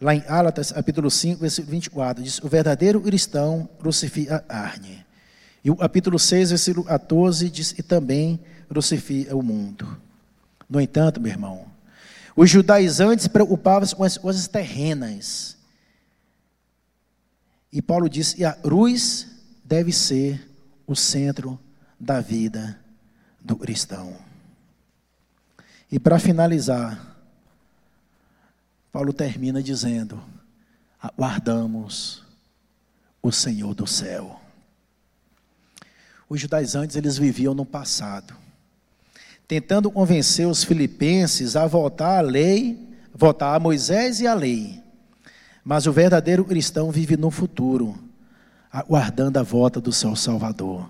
Lá em Álatas, capítulo 5, versículo 24, diz: O verdadeiro cristão crucifica a carne. E o capítulo 6, versículo 14, diz: E também crucifica o mundo. No entanto, meu irmão, os judaizantes preocupavam-se com as coisas terrenas. E Paulo disse: e a cruz deve ser o centro da vida do cristão. E para finalizar, Paulo termina dizendo: aguardamos o Senhor do céu. Os judaizantes eles viviam no passado tentando convencer os filipenses a voltar à lei, voltar a Moisés e à lei. Mas o verdadeiro cristão vive no futuro, aguardando a volta do seu Salvador.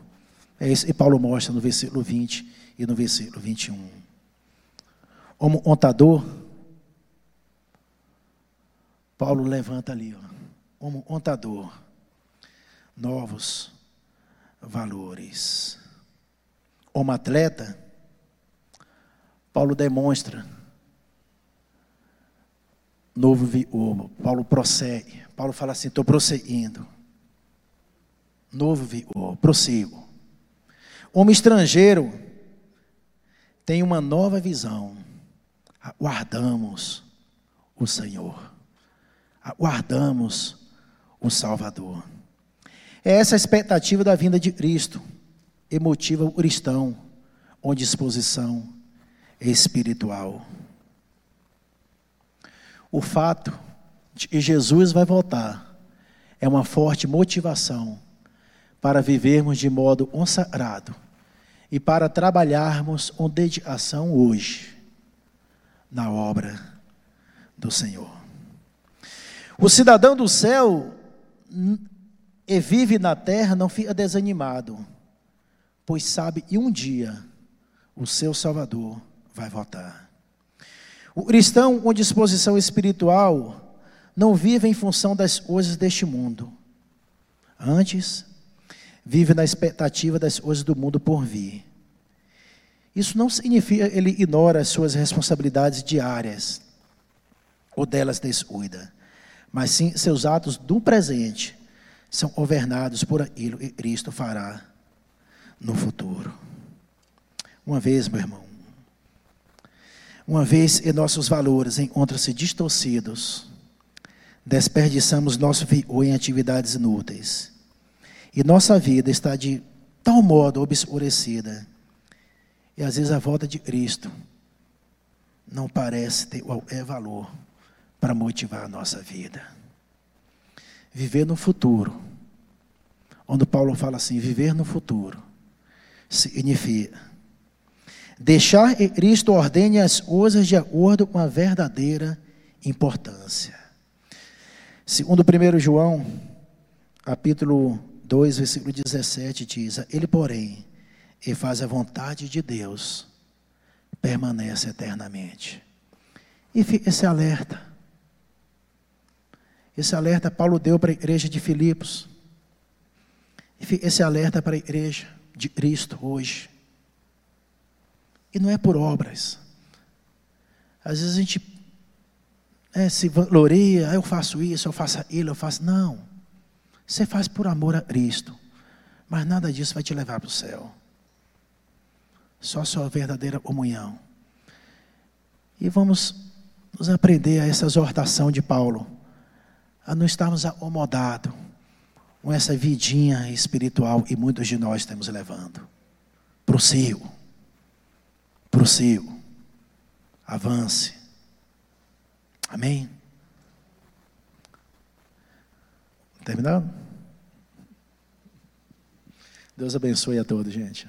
É isso que Paulo mostra no versículo 20 e no versículo 21. Como contador, Paulo levanta ali, ó, como contador, novos valores. Como atleta, Paulo demonstra novo viúvo. Paulo prossegue. Paulo fala assim: estou prosseguindo. Novo viúvo, prossigo. Homem estrangeiro tem uma nova visão. Aguardamos o Senhor. Aguardamos o Salvador. É essa a expectativa da vinda de Cristo. Emotiva o cristão, onde disposição espiritual. O fato de que Jesus vai voltar é uma forte motivação para vivermos de modo consagrado e para trabalharmos com dedicação hoje na obra do Senhor. O cidadão do céu e vive na terra não fica desanimado, pois sabe que um dia o seu Salvador vai voltar. O cristão com disposição espiritual não vive em função das coisas deste mundo. Antes, vive na expectativa das coisas do mundo por vir. Isso não significa que ele ignora as suas responsabilidades diárias ou delas descuida, mas sim seus atos do presente são governados por aquilo que Cristo fará no futuro. Uma vez, meu irmão, uma vez em nossos valores encontram-se distorcidos, desperdiçamos nosso vigor em atividades inúteis. E nossa vida está de tal modo obscurecida. E às vezes a volta de Cristo não parece ter qualquer valor para motivar a nossa vida. Viver no futuro, onde Paulo fala assim: viver no futuro significa Deixar que Cristo ordene as coisas de acordo com a verdadeira importância. Segundo 1 João, capítulo 2, versículo 17, diz: Ele, porém, e faz a vontade de Deus, permanece eternamente. E esse alerta, esse alerta Paulo deu para a igreja de Filipos, esse alerta para a igreja de Cristo hoje. E não é por obras. Às vezes a gente é, se gloria, ah, eu faço isso, eu faço aquilo, eu faço. Não. Você faz por amor a Cristo. Mas nada disso vai te levar para o céu. Só a sua verdadeira comunhão. E vamos nos aprender a essa exortação de Paulo. A não estarmos acomodados com essa vidinha espiritual que muitos de nós estamos levando. Prossigo prossigo, avance. Amém? Terminado? Deus abençoe a todos, gente.